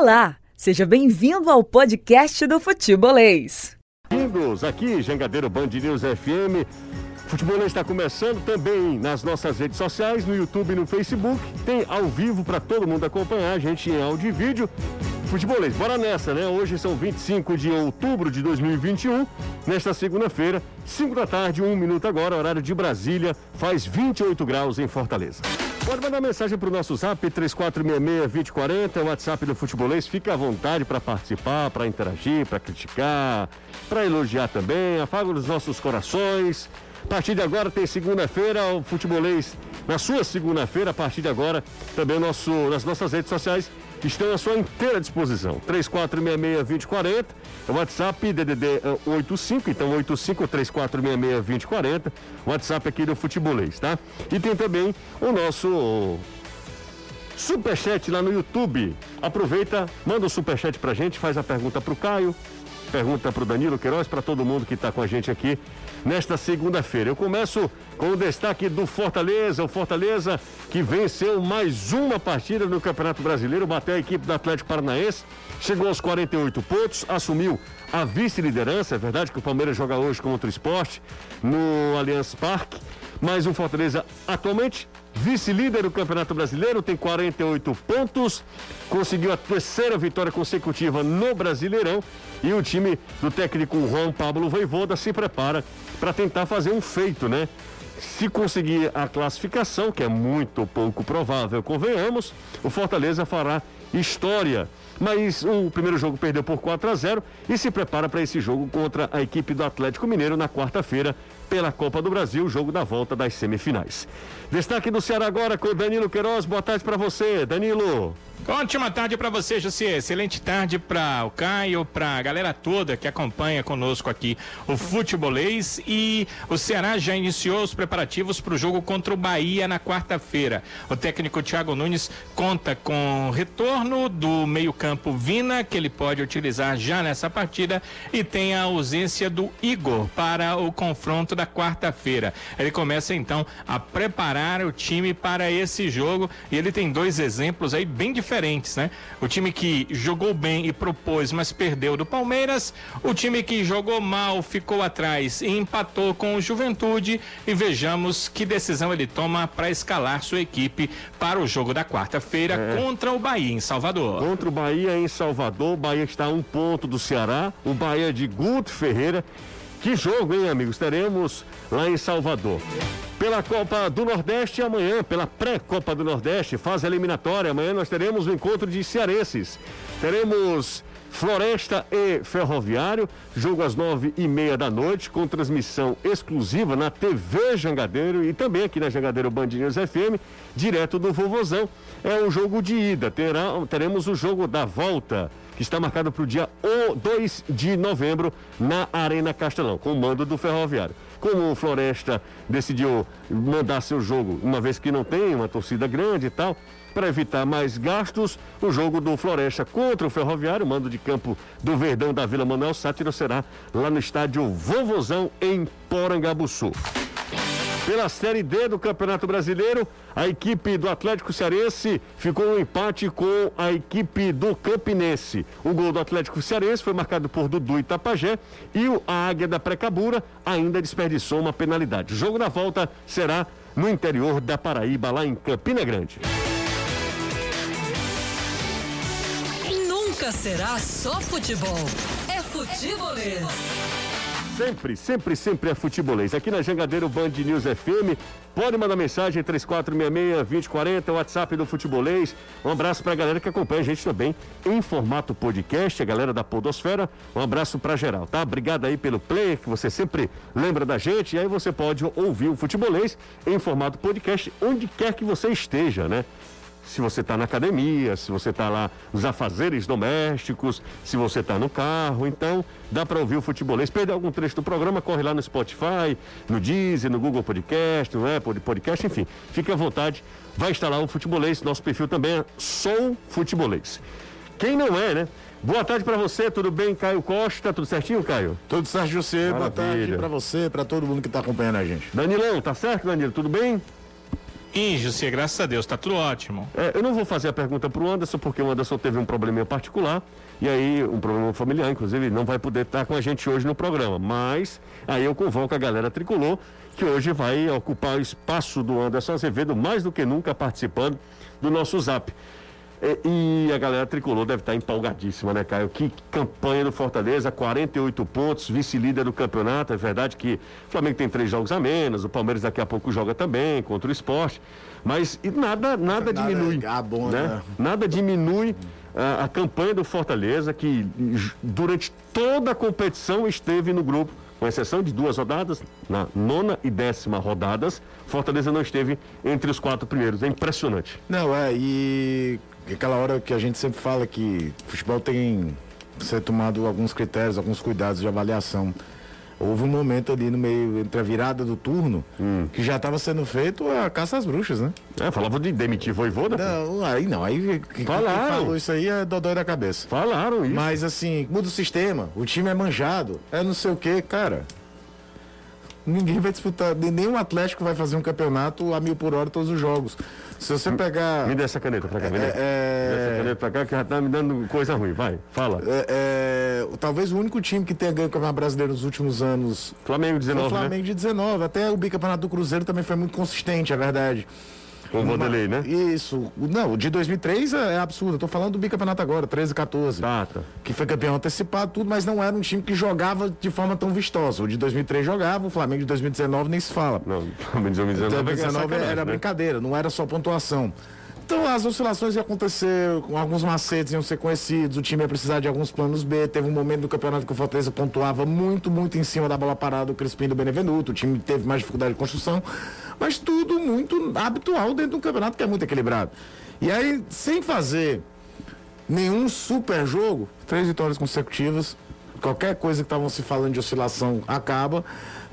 Olá, seja bem-vindo ao podcast do Futebolês. Bem-vindos aqui, Jangadeiro Band News FM. Futebolês está começando também nas nossas redes sociais, no YouTube e no Facebook. Tem ao vivo para todo mundo acompanhar a gente em áudio e vídeo. Futebolês, bora nessa, né? Hoje são 25 de outubro de 2021. Nesta segunda-feira, 5 da tarde, 1 minuto agora, horário de Brasília, faz 28 graus em Fortaleza. Pode mandar mensagem para o nosso zap 3466-2040, é o WhatsApp do Futebolês. Fica à vontade para participar, para interagir, para criticar, para elogiar também. Afaga os nossos corações. A partir de agora tem segunda-feira, o Futebolês, na sua segunda-feira, a partir de agora, também nosso, nas nossas redes sociais estão à sua inteira disposição. 3466-2040, é WhatsApp DDD 85, então 85 3466 2040, WhatsApp aqui do Futebolês, tá? E tem também o nosso superchat lá no YouTube. Aproveita, manda o um superchat pra gente, faz a pergunta pro Caio, pergunta pro Danilo Queiroz, para todo mundo que está com a gente aqui nesta segunda-feira. Eu começo com o destaque do Fortaleza, o Fortaleza que venceu mais uma partida no Campeonato Brasileiro, bateu a equipe do Atlético Paranaense, chegou aos 48 pontos, assumiu a vice-liderança, é verdade que o Palmeiras joga hoje contra o esporte no Allianz Parque, mas o Fortaleza atualmente vice-líder do Campeonato Brasileiro, tem 48 pontos, conseguiu a terceira vitória consecutiva no Brasileirão e o time do técnico Juan Pablo Voivoda se prepara para tentar fazer um feito, né? Se conseguir a classificação, que é muito pouco provável, convenhamos, o Fortaleza fará história. Mas o primeiro jogo perdeu por 4 a 0 e se prepara para esse jogo contra a equipe do Atlético Mineiro na quarta-feira pela Copa do Brasil, jogo da volta das semifinais. Destaque do Ceará agora com Danilo Queiroz. Boa tarde para você, Danilo. Ótima tarde para você, José. Excelente tarde para o Caio, para a galera toda que acompanha conosco aqui o futebolês. E o Ceará já iniciou os preparativos para o jogo contra o Bahia na quarta-feira. O técnico Thiago Nunes conta com o retorno do meio-campo Vina, que ele pode utilizar já nessa partida, e tem a ausência do Igor para o confronto da quarta-feira. Ele começa então a preparar o time para esse jogo e ele tem dois exemplos aí bem diferentes diferentes, né? O time que jogou bem e propôs, mas perdeu do Palmeiras, o time que jogou mal, ficou atrás e empatou com o Juventude e vejamos que decisão ele toma para escalar sua equipe para o jogo da quarta-feira é. contra o Bahia em Salvador. Contra o Bahia em Salvador, o Bahia está a um ponto do Ceará, o Bahia de Guto Ferreira que jogo, hein, amigos? Teremos lá em Salvador. Pela Copa do Nordeste amanhã, pela pré-Copa do Nordeste, fase eliminatória, amanhã nós teremos o um encontro de cearenses. Teremos Floresta e Ferroviário, jogo às nove e meia da noite, com transmissão exclusiva na TV Jangadeiro e também aqui na Jangadeiro Band News FM, direto do Vovozão. É um jogo de ida, terá, teremos o jogo da volta, está marcado para o dia 2 de novembro na Arena Castelão, com o mando do Ferroviário. Como o Floresta decidiu mandar seu jogo, uma vez que não tem uma torcida grande e tal, para evitar mais gastos, o jogo do Floresta contra o Ferroviário, mando de campo do Verdão da Vila Manuel Sátiro, será lá no estádio Vovozão, em Porangabuçu. Pela Série D do Campeonato Brasileiro, a equipe do Atlético Cearense ficou no um empate com a equipe do Campinense. O gol do Atlético Cearense foi marcado por Dudu e Tapajé e o Águia da Precabura ainda desperdiçou uma penalidade. O jogo da volta será no interior da Paraíba, lá em Campina Grande. Nunca será só futebol. É futebolês. Sempre, sempre, sempre é futebolês. Aqui na Jangadeiro Band News FM. Pode mandar mensagem 3466-2040, WhatsApp do Futebolês. Um abraço para a galera que acompanha a gente também em formato podcast, a galera da Podosfera. Um abraço para geral, tá? Obrigado aí pelo play, que você sempre lembra da gente. E aí você pode ouvir o Futebolês em formato podcast, onde quer que você esteja, né? Se você está na academia, se você está lá nos afazeres domésticos, se você está no carro. Então, dá para ouvir o futebolês. Perder algum trecho do programa, corre lá no Spotify, no Deezer, no Google Podcast, no Apple Podcast, enfim. Fique à vontade, vai estar lá o futebolês. Nosso perfil também é Sou Futebolês. Quem não é, né? Boa tarde para você, tudo bem, Caio Costa? Tudo certinho, Caio? Tudo certo, José. Boa tarde para você, para todo mundo que está acompanhando a gente. Danilão, tá certo, Danilo? Tudo bem? Ih, José, graças a Deus, tá tudo ótimo. É, eu não vou fazer a pergunta pro Anderson, porque o Anderson teve um probleminha particular, e aí, um problema familiar, inclusive, não vai poder estar com a gente hoje no programa. Mas aí eu convoco a galera tricolor, que hoje vai ocupar o espaço do Anderson Azevedo, mais do que nunca participando do nosso zap. É, e a galera tricolor deve estar empolgadíssima, né, Caio? Que campanha do Fortaleza, 48 pontos, vice-líder do campeonato. É verdade que o Flamengo tem três jogos a menos, o Palmeiras daqui a pouco joga também contra o esporte. Mas nada, nada, nada diminui. É bom, né? né? Nada diminui a, a campanha do Fortaleza, que durante toda a competição esteve no grupo com exceção de duas rodadas, na nona e décima rodadas, Fortaleza não esteve entre os quatro primeiros. É impressionante. Não, é, e aquela hora que a gente sempre fala que futebol tem que ser tomado alguns critérios, alguns cuidados de avaliação. Houve um momento ali no meio, entre a virada do turno, hum. que já estava sendo feito a caça às bruxas, né? É, falava de demitir voivoda. Não, aí não, aí Falaram. quem falou isso aí é dodói da cabeça. Falaram isso. Mas assim, muda o sistema, o time é manjado, é não sei o que, cara ninguém vai disputar, nenhum Atlético vai fazer um campeonato a mil por hora todos os jogos. Se você pegar. Me dê essa caneta pra cá, me dê. É... Me dê essa caneta pra cá que já tá me dando coisa ruim, vai, fala. É, é... Talvez o único time que tenha ganho o Campeonato Brasileiro nos últimos anos. Flamengo 19. Foi o Flamengo né? de 19. Até o bicampeonato do Cruzeiro também foi muito consistente, é verdade. Com o Vanderlei, né? Isso. Não, o de 2003 é, é absurdo. Eu tô falando do bicampeonato agora, 13 14. Tá, tá. Que foi campeão antecipado, tudo, mas não era um time que jogava de forma tão vistosa. O de 2003 jogava, o Flamengo de 2019 nem se fala. Não, o Flamengo de 2019, 2019 era né? brincadeira, não era só pontuação. Então as oscilações iam acontecer, alguns macetes iam ser conhecidos, o time ia precisar de alguns planos B. Teve um momento do campeonato que o Fortaleza pontuava muito, muito em cima da bola parada do Crispim do Benevenuto. O time teve mais dificuldade de construção, mas tudo muito habitual dentro de um campeonato que é muito equilibrado. E aí, sem fazer nenhum super jogo, três vitórias consecutivas, qualquer coisa que estavam se falando de oscilação acaba.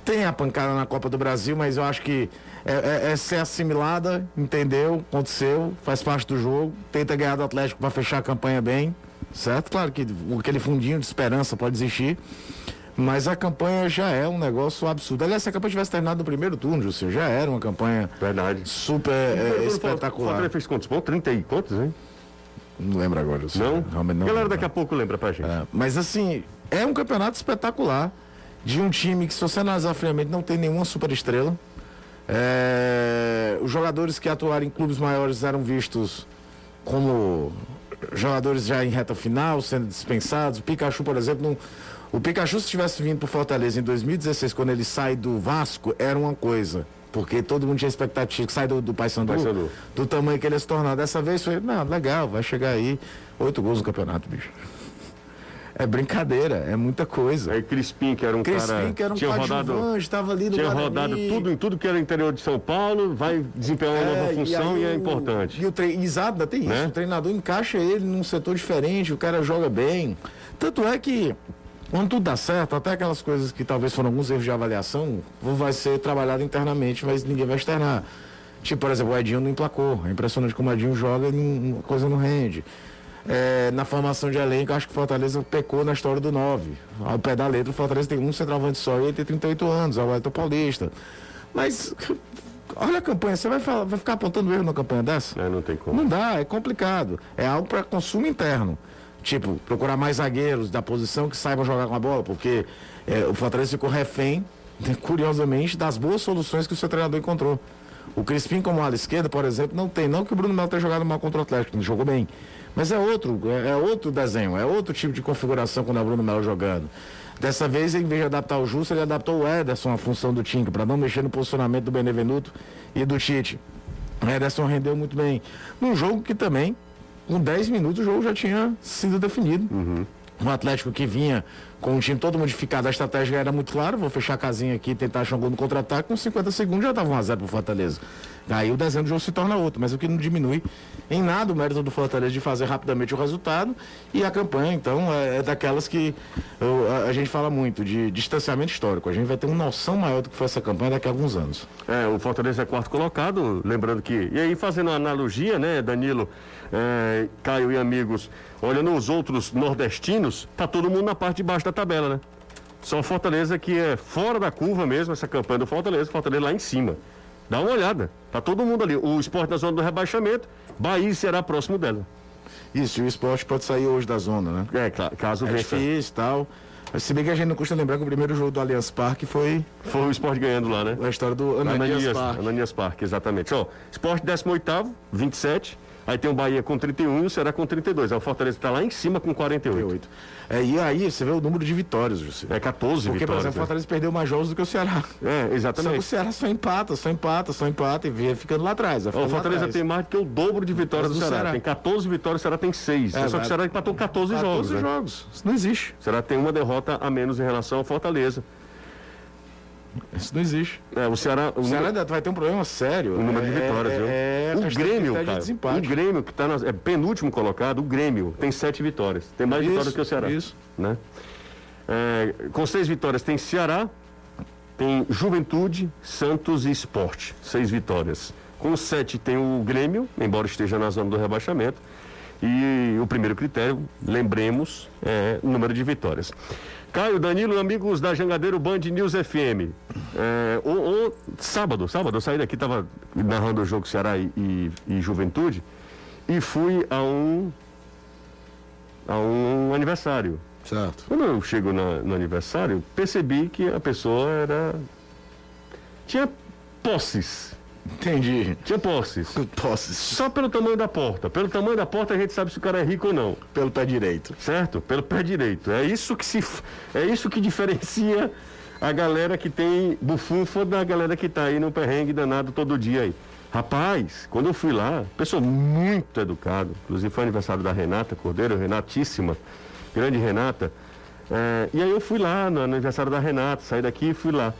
Tem a pancada na Copa do Brasil, mas eu acho que é, é, é ser assimilada, entendeu? Aconteceu, faz parte do jogo. Tenta ganhar do Atlético para fechar a campanha bem, certo? Claro que aquele fundinho de esperança pode existir. Mas a campanha já é um negócio absurdo. Aliás, se a campanha tivesse terminado no primeiro turno, Júlio, já era uma campanha Verdade. super é, espetacular. O Fortaleza fez quantos pontos? 30 e quantos, hein? Não lembro agora. Júlio. Não? Realmente não. Galera, daqui a pouco lembra pra gente. É, mas assim, é um campeonato espetacular de um time que, se você analisar friamente, não tem nenhuma super estrela. É, os jogadores que atuaram em clubes maiores eram vistos como jogadores já em reta final, sendo dispensados. O Pikachu, por exemplo, não, o Pikachu, se tivesse vindo para Fortaleza em 2016, quando ele sai do Vasco, era uma coisa. Porque todo mundo tinha expectativa que sai do, do Paysandu, Paysandu, do tamanho que ele ia se tornar. Dessa vez foi, não, legal, vai chegar aí. Oito gols no campeonato, bicho. É brincadeira, é muita coisa. Aí Crispim, que era um Crispim, cara. que era um tinha rodado, estava ali no Tinha Guarani. rodado tudo em tudo que era interior de São Paulo, vai desempenhar uma é, nova função e, e é importante. E o tre... Exato, tem né? isso. O treinador encaixa ele num setor diferente, o cara joga bem. Tanto é que quando tudo dá certo, até aquelas coisas que talvez foram alguns erros de avaliação, vai ser trabalhado internamente, mas ninguém vai externar. Tipo, por exemplo, o Edinho não emplacou. É impressionante como o Edinho joga e a coisa não rende. É, na formação de elenco, acho que o Fortaleza pecou na história do 9. Ao pé da letra, o Fortaleza tem um centroavante só e ele tem 38 anos, é o Elton Paulista. Mas, olha a campanha, você vai, falar, vai ficar apontando erro na campanha dessa? É, não tem como. Não dá, é complicado. É algo para consumo interno. Tipo, procurar mais zagueiros da posição que saibam jogar com a bola, porque é, o Fortaleza ficou refém, curiosamente, das boas soluções que o seu treinador encontrou. O Crispim, como ala esquerda, por exemplo, não tem. Não que o Bruno Melo tenha jogado mal contra o Atlético, jogou bem. Mas é outro, é, é outro desenho, é outro tipo de configuração quando é o Bruno Melo jogando. Dessa vez, em vez de adaptar o Justo, ele adaptou o Ederson à função do Tinco, para não mexer no posicionamento do Benevenuto e do Tite. O Ederson rendeu muito bem. Num jogo que também, com 10 minutos, o jogo já tinha sido definido. Uhum. Um Atlético que vinha com o time todo modificado, a estratégia era muito clara, vou fechar a casinha aqui e tentar achar um gol no contra-ataque, com 50 segundos já estava 1x0 pro Fortaleza. Aí o desenho do jogo se torna outro, mas o que não diminui em nada o mérito do Fortaleza de fazer rapidamente o resultado e a campanha, então, é, é daquelas que eu, a, a, gente fala muito, de distanciamento histórico. A gente vai ter uma noção maior do que foi essa campanha daqui a alguns anos. É, o Fortaleza é quarto colocado, lembrando que. E aí, fazendo uma analogia, né, Danilo, é, Caio e amigos, olhando os outros nordestinos, tá todo mundo na parte de baixo da tabela, né? Só Fortaleza que é fora da curva mesmo, essa campanha do Fortaleza, Fortaleza lá em cima. Dá uma olhada. Tá todo mundo ali. O esporte na zona do rebaixamento, Bahia será próximo dela. Isso, e o esporte pode sair hoje da zona, né? É, cla- caso É vença. difícil e tal. Mas Se bem que a gente não custa lembrar que o primeiro jogo do Allianz Parque foi Foi o esporte ganhando lá, né? a história do Ananias, Ananias, Parque. Ananias Parque, exatamente. Ó, esporte 18, 27. Aí tem o Bahia com 31 e o Ceará com 32. Aí o Fortaleza está lá em cima com 48. 48. É, e aí você vê o número de vitórias, José. É 14 Porque, por vitórias. exemplo, o né? Fortaleza perdeu mais jogos do que o Ceará. É, Só que o exatamente. Ceará só empata, só empata, só empata e vem ficando lá atrás. o Fortaleza atrás. tem mais do que o dobro de vitórias do, do Ceará. Ceará. Tem 14 vitórias, o Ceará tem 6. É, Só que o Ceará empatou 14, 14 jogos. né? jogos. Isso não existe. O Ceará tem uma derrota a menos em relação ao Fortaleza. Isso não existe. É, o Ceará. O O Ceará número, vai ter um problema sério. o número de É- vitórias, é, viu? É, o questão Grêmio, de cara. desempate. O Grêmio, que tá na, é penúltimo colocado, o Grêmio, tem 7 vitórias. Tem mais Isso, vitórias que o Ceará. isso. Né? É, com seis vitórias tem Ceará, tem Juventude, Santos e Esporte. Seis vitórias. Com sete tem o Grêmio, embora esteja na zona do rebaixamento. E o primeiro critério, lembremos, é o número de vitórias. Caio, Danilo, amigos da Jangadeiro Band News FM. É, o, o- sábado, sábado, eu saí daqui, estava narrando o jogo Ceará e, e- e Juventude e fui a um, a um aniversário. Certo. Quando eu chego na- no aniversário, percebi que a pessoa era. tinha posses. Entendi. Tinha posses. Posses. Só pelo tamanho da porta. Pelo tamanho da porta a gente sabe se o cara é rico ou não. Pelo pé direito. Certo? Pelo pé direito. É isso que se. É isso que diferencia a galera que tem bufunfa da galera que tá aí no perrengue danado todo dia aí. Rapaz, quando eu fui lá, pessoa muito educada, inclusive foi aniversário da Renata Cordeiro, Renatíssima, grande Renata. É, e aí eu fui lá no aniversário da Renata, saí daqui e fui lá.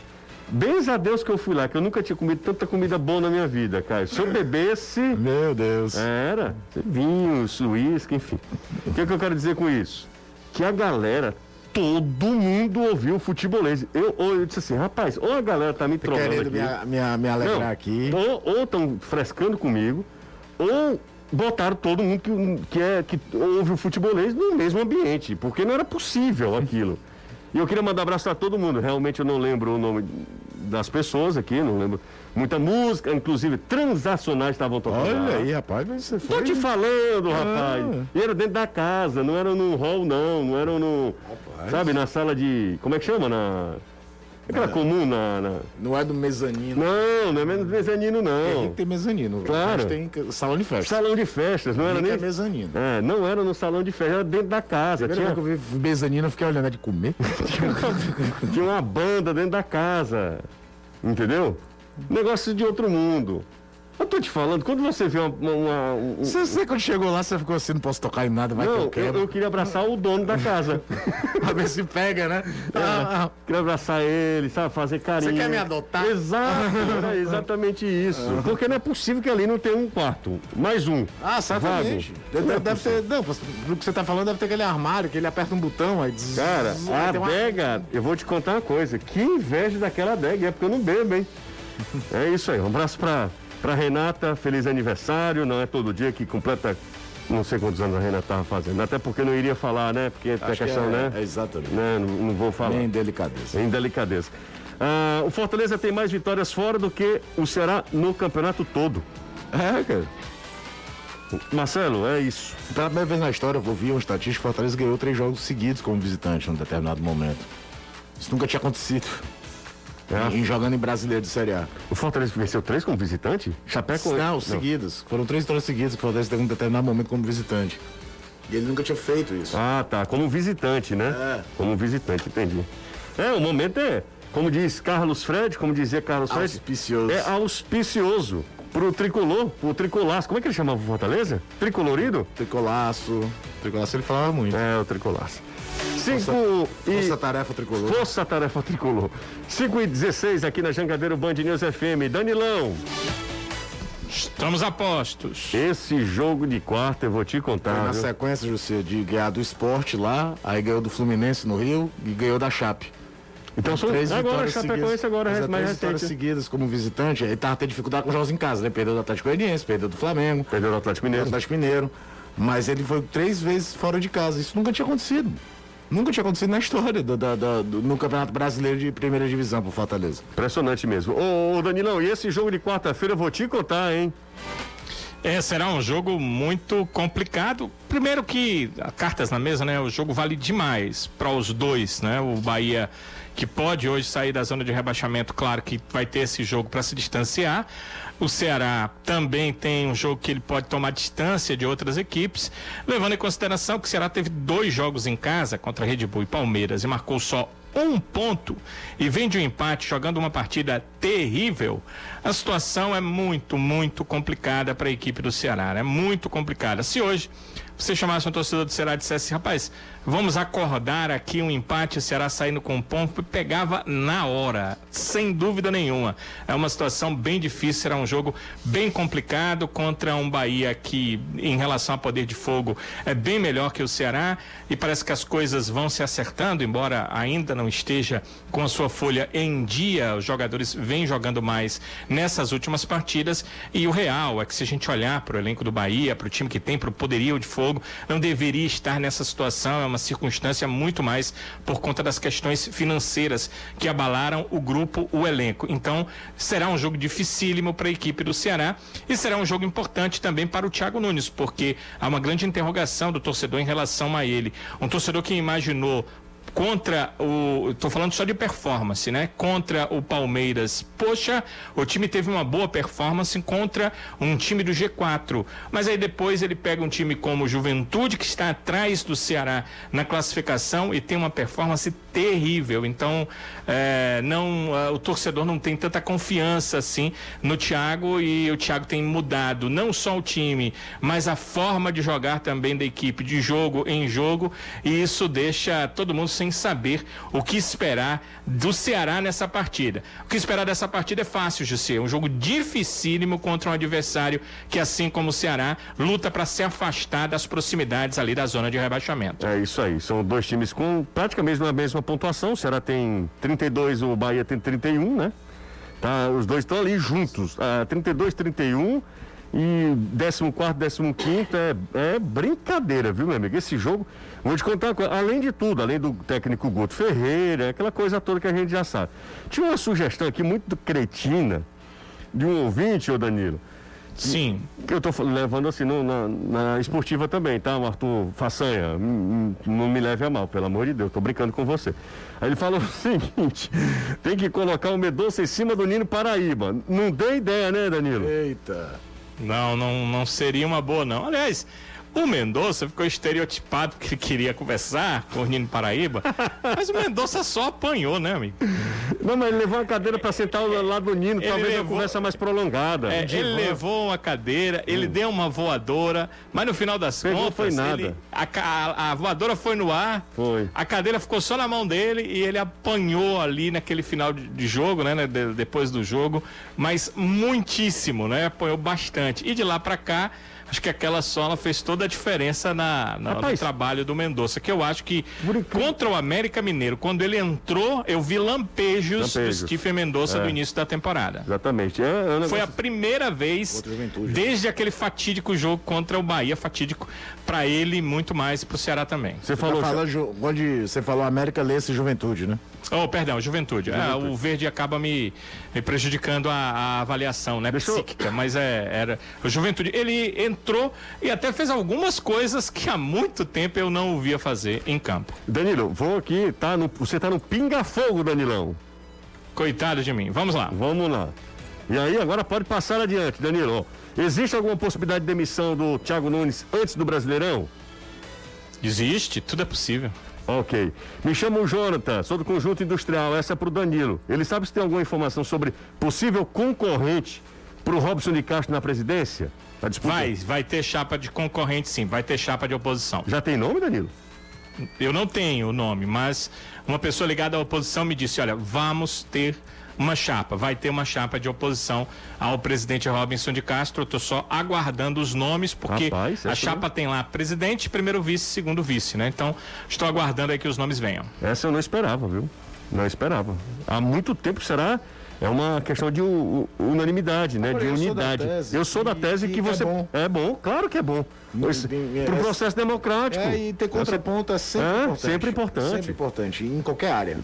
Bens a Deus que eu fui lá, que eu nunca tinha comido tanta comida boa na minha vida, cara. Se eu bebesse. Meu Deus. Era, vinhos, uísque, enfim. O que, é que eu quero dizer com isso? Que a galera, todo mundo ouviu o futebolês. Eu, eu disse assim, rapaz, ou a galera tá me trolando Querendo aqui. me alegrar Não, aqui. Ou estão frescando comigo, ou botaram todo mundo que, que, é, que ouve o futebolês no mesmo ambiente, porque não era possível aquilo. E eu queria mandar um abraço para todo mundo. Realmente eu não lembro o nome das pessoas aqui, não lembro. Muita música, inclusive transacionais estavam tocando. Olha aí, rapaz, mas você Tô foi. te falando, rapaz. E era dentro da casa, não era no hall, não. Não era no. Sabe, na sala de. Como é que chama? Na. Aquela comum na. na- Não é do mezanino. Não, não é menos mezanino, Tem não. que ter mezanino. Claro. Mas tem salão de festa. Salão de festas, não era Tem nem. ter mezanino. É, não era no salão de festa, era dentro da casa. Primeira Tinha, vez que eu vi mezanino, eu fiquei olhando, é de comer? tinha uma banda dentro da casa. Entendeu? Negócio de outro mundo. Eu tô te falando, quando você vê uma. uma- um- Você, você quando chegou lá, você ficou assim, não posso tocar em nada, vai que não, eu eu, quero. eu queria abraçar o dono da casa. Pra ver se pega, né? Ah, Queria abraçar ele, sabe? Fazer carinho. Você quer me adotar? Exato, era exatamente isso. Porque não é possível que ali não tenha um quarto. Mais um. ah, certamente. Deve, deve ter. Não, pelo que você tá falando, deve ter aquele armário que ele aperta um botão, aí zzz, Cara, a tem uma- adega, eu vou te contar uma coisa. Que inveja daquela adega, é porque eu não bebo, hein? É isso aí. Um abraço pra, pra Renata, feliz aniversário. Não é todo dia que completa. Não sei quantos anos a Renata tava fazendo. Até porque não iria falar, né? Porque tem a Acho que questão, é, né? É exatamente. né? Não, não vou falar. Bem delicadeza. Em delicadeza. Ah, o Fortaleza tem mais vitórias fora do que o Ceará no campeonato todo. É, cara. Marcelo, é isso. Pela primeira vez na história, eu vou ver um estatístico, o Fortaleza ganhou três jogos seguidos como visitante num determinado momento. Isso nunca tinha acontecido. É. Em jogando em brasileiro de Série A. O Fortaleza venceu três como visitante? Chapeco... Não, seguidas. Foram três vitórias seguidas que o Fortaleza teve um determinado momento como visitante. E ele nunca tinha feito isso. Ah, tá. Como visitante, né? É. Como visitante, entendi. É, o momento é, como diz Carlos Fred, como dizia Carlos Fred, Auspicioso. é auspicioso pro tricolor, pro tricolaço. Como é que ele chamava o Fortaleza? Tricolorido? Tricolaço. Tricolaço ele falava muito. É, o tricolaço. Cinco e... Força tarefa tricolor. Força Tarefa Tricolor. 5 e 16 aqui na Jangadeiro Band News FM. Danilão, Estamos a postos. esse jogo de quarta eu vou te Foi contar. na viu? sequência, José, de ganhar do esporte lá, aí ganhou do Fluminense no Rio e ganhou da Chape. Então são Três agora vitórias Chapecoense seguidas. agora Mas mais três vitórias seguidas como visitante. Ele tava tendo dificuldade com jogos em casa, né? Perdeu do Atlético Goianiense, perdeu do Flamengo, Perdeu o Atlético perdeu do Mineiro. Atlético Mineiro. Mas ele foi três vezes fora de casa. Isso nunca tinha acontecido. Nunca tinha acontecido na história do, do, no Campeonato Brasileiro de Primeira Divisão pro Fortaleza. Impressionante mesmo. Ô, ô Danilão, e esse jogo de quarta-feira eu vou te contar, hein? É, será um jogo muito complicado. Primeiro que cartas na mesa, né? O jogo vale demais para os dois, né? O Bahia que pode hoje sair da zona de rebaixamento, claro que vai ter esse jogo para se distanciar. O Ceará também tem um jogo que ele pode tomar distância de outras equipes, levando em consideração que o Ceará teve dois jogos em casa contra Red Bull e Palmeiras e marcou só um ponto e vem de um empate jogando uma partida terrível, a situação é muito, muito complicada para a equipe do Ceará. É muito complicada. Se hoje você chamasse um torcedor do Ceará e dissesse, rapaz, vamos acordar aqui um empate, o Ceará saindo com um ponto, pegava na hora, sem dúvida nenhuma. É uma situação bem difícil, será um jogo bem complicado contra um Bahia que, em relação a poder de fogo, é bem melhor que o Ceará e parece que as coisas vão se acertando, embora ainda não esteja com a sua folha em dia, os jogadores vêm jogando mais nessas últimas partidas e o real é que se a gente olhar para o elenco do Bahia, para o time que tem, para o poderio de fogo, não deveria estar nessa situação. É uma circunstância muito mais por conta das questões financeiras que abalaram o grupo, o elenco. Então, será um jogo dificílimo para a equipe do Ceará e será um jogo importante também para o Thiago Nunes, porque há uma grande interrogação do torcedor em relação a ele. Um torcedor que imaginou contra o. Estou falando só de performance, né? Contra o Palmeiras. Poxa, o time teve uma boa performance contra um time do G4. Mas aí depois ele pega um time como o Juventude, que está atrás do Ceará na classificação e tem uma performance terrível. Então, é, não, uh, o torcedor não tem tanta confiança assim no Thiago e o Thiago tem mudado não só o time, mas a forma de jogar também da equipe, de jogo em jogo, e isso deixa todo mundo sem saber o que esperar do Ceará nessa partida. O que esperar dessa partida é fácil, José. Um jogo dificílimo contra um adversário que, assim como o Ceará, luta para se afastar das proximidades ali da zona de rebaixamento. É isso aí. São dois times com praticamente a mesma pontuação. O Ceará tem 32, o Bahia tem 31, né? Tá, os dois estão ali juntos. Ah, 32, 31 e 14, 15 é, é brincadeira, viu, meu amigo? Esse jogo, vou te contar uma coisa, além de tudo, além do técnico Guto Ferreira, aquela coisa toda que a gente já sabe. Tinha uma sugestão aqui muito cretina de um ouvinte, ô Danilo. Sim. Que eu tô levando assim no, na, na, esportiva também, tá, Arthur Façanha? Não me leve a mal, pelo amor de Deus, tô brincando com você. Aí ele falou o seguinte: tem que colocar o Medoça em cima do Nino Paraíba. Não dei ideia, né, Danilo? Eita. Não, não, não seria uma boa, não. Aliás, o Mendonça ficou estereotipado que ele queria conversar com o Nino Paraíba, mas o Mendonça só apanhou, né, amigo? Não, mas ele levou uma cadeira para sentar ao lado do Nino, ele talvez levou... uma conversa mais prolongada. É, ele levou uma cadeira, ele hum. deu uma voadora, mas no final das Pegou contas. foi nada. Ele, a, a, a, voadora foi no ar, foi. a cadeira ficou só na mão dele e ele apanhou ali naquele final de, de jogo, né, né de, depois do jogo, mas muitíssimo, né? Apanhou bastante. E de lá para cá acho que aquela sola fez toda a diferença na, na no trabalho do Mendonça, que eu acho que contra o América Mineiro, quando ele entrou, eu vi lampejos, lampejos. do Stephen Mendonça é. do início da temporada. Exatamente. É, é um negócio... Foi a primeira vez desde aquele fatídico jogo contra o Bahia, fatídico para ele muito mais para o Ceará também. Você falou, tá falando, onde você falou América, lê-se Juventude, né? Oh, perdão, juventude. juventude. Ah, o verde acaba me, me prejudicando a, a, avaliação, né? Deixa psíquica, eu... mas é, era. O juventude, ele entrou e até fez algumas coisas que há muito tempo eu não ouvia fazer em campo. Danilo, vou aqui, tá no, você tá no pinga-fogo, Danilão. Coitado de mim. Vamos lá. Vamos lá. E aí, agora pode passar adiante, Danilo. Existe alguma possibilidade de demissão do Thiago Nunes antes do Brasileirão? Existe, tudo é possível. Ok. Me chamo Jonathan, sou do Conjunto Industrial, essa é para o Danilo. Ele sabe se tem alguma informação sobre possível concorrente para o Robson de Castro na presidência? Vai, vai ter chapa de concorrente sim, vai ter chapa de oposição. Já tem nome, Danilo? Eu não tenho o nome, mas uma pessoa ligada à oposição me disse: olha, vamos ter uma chapa, vai ter uma chapa de oposição ao presidente Robinson de Castro. Eu estou só aguardando os nomes, porque Rapaz, a chapa tem lá presidente, primeiro vice, segundo vice, né? Então, estou aguardando aí que os nomes venham. Essa eu não esperava, viu? Não esperava. Há muito tempo será É uma questão de unanimidade, né? Agora, de eu sou da unidade. tese eu sou da que- tese que, que é você. bom. É bom, claro que é bom. Não, Para tem- é- o processo democrático. É, e ter contraponto é sempre É, importante. sempre importante. Sempre importante, em qualquer área.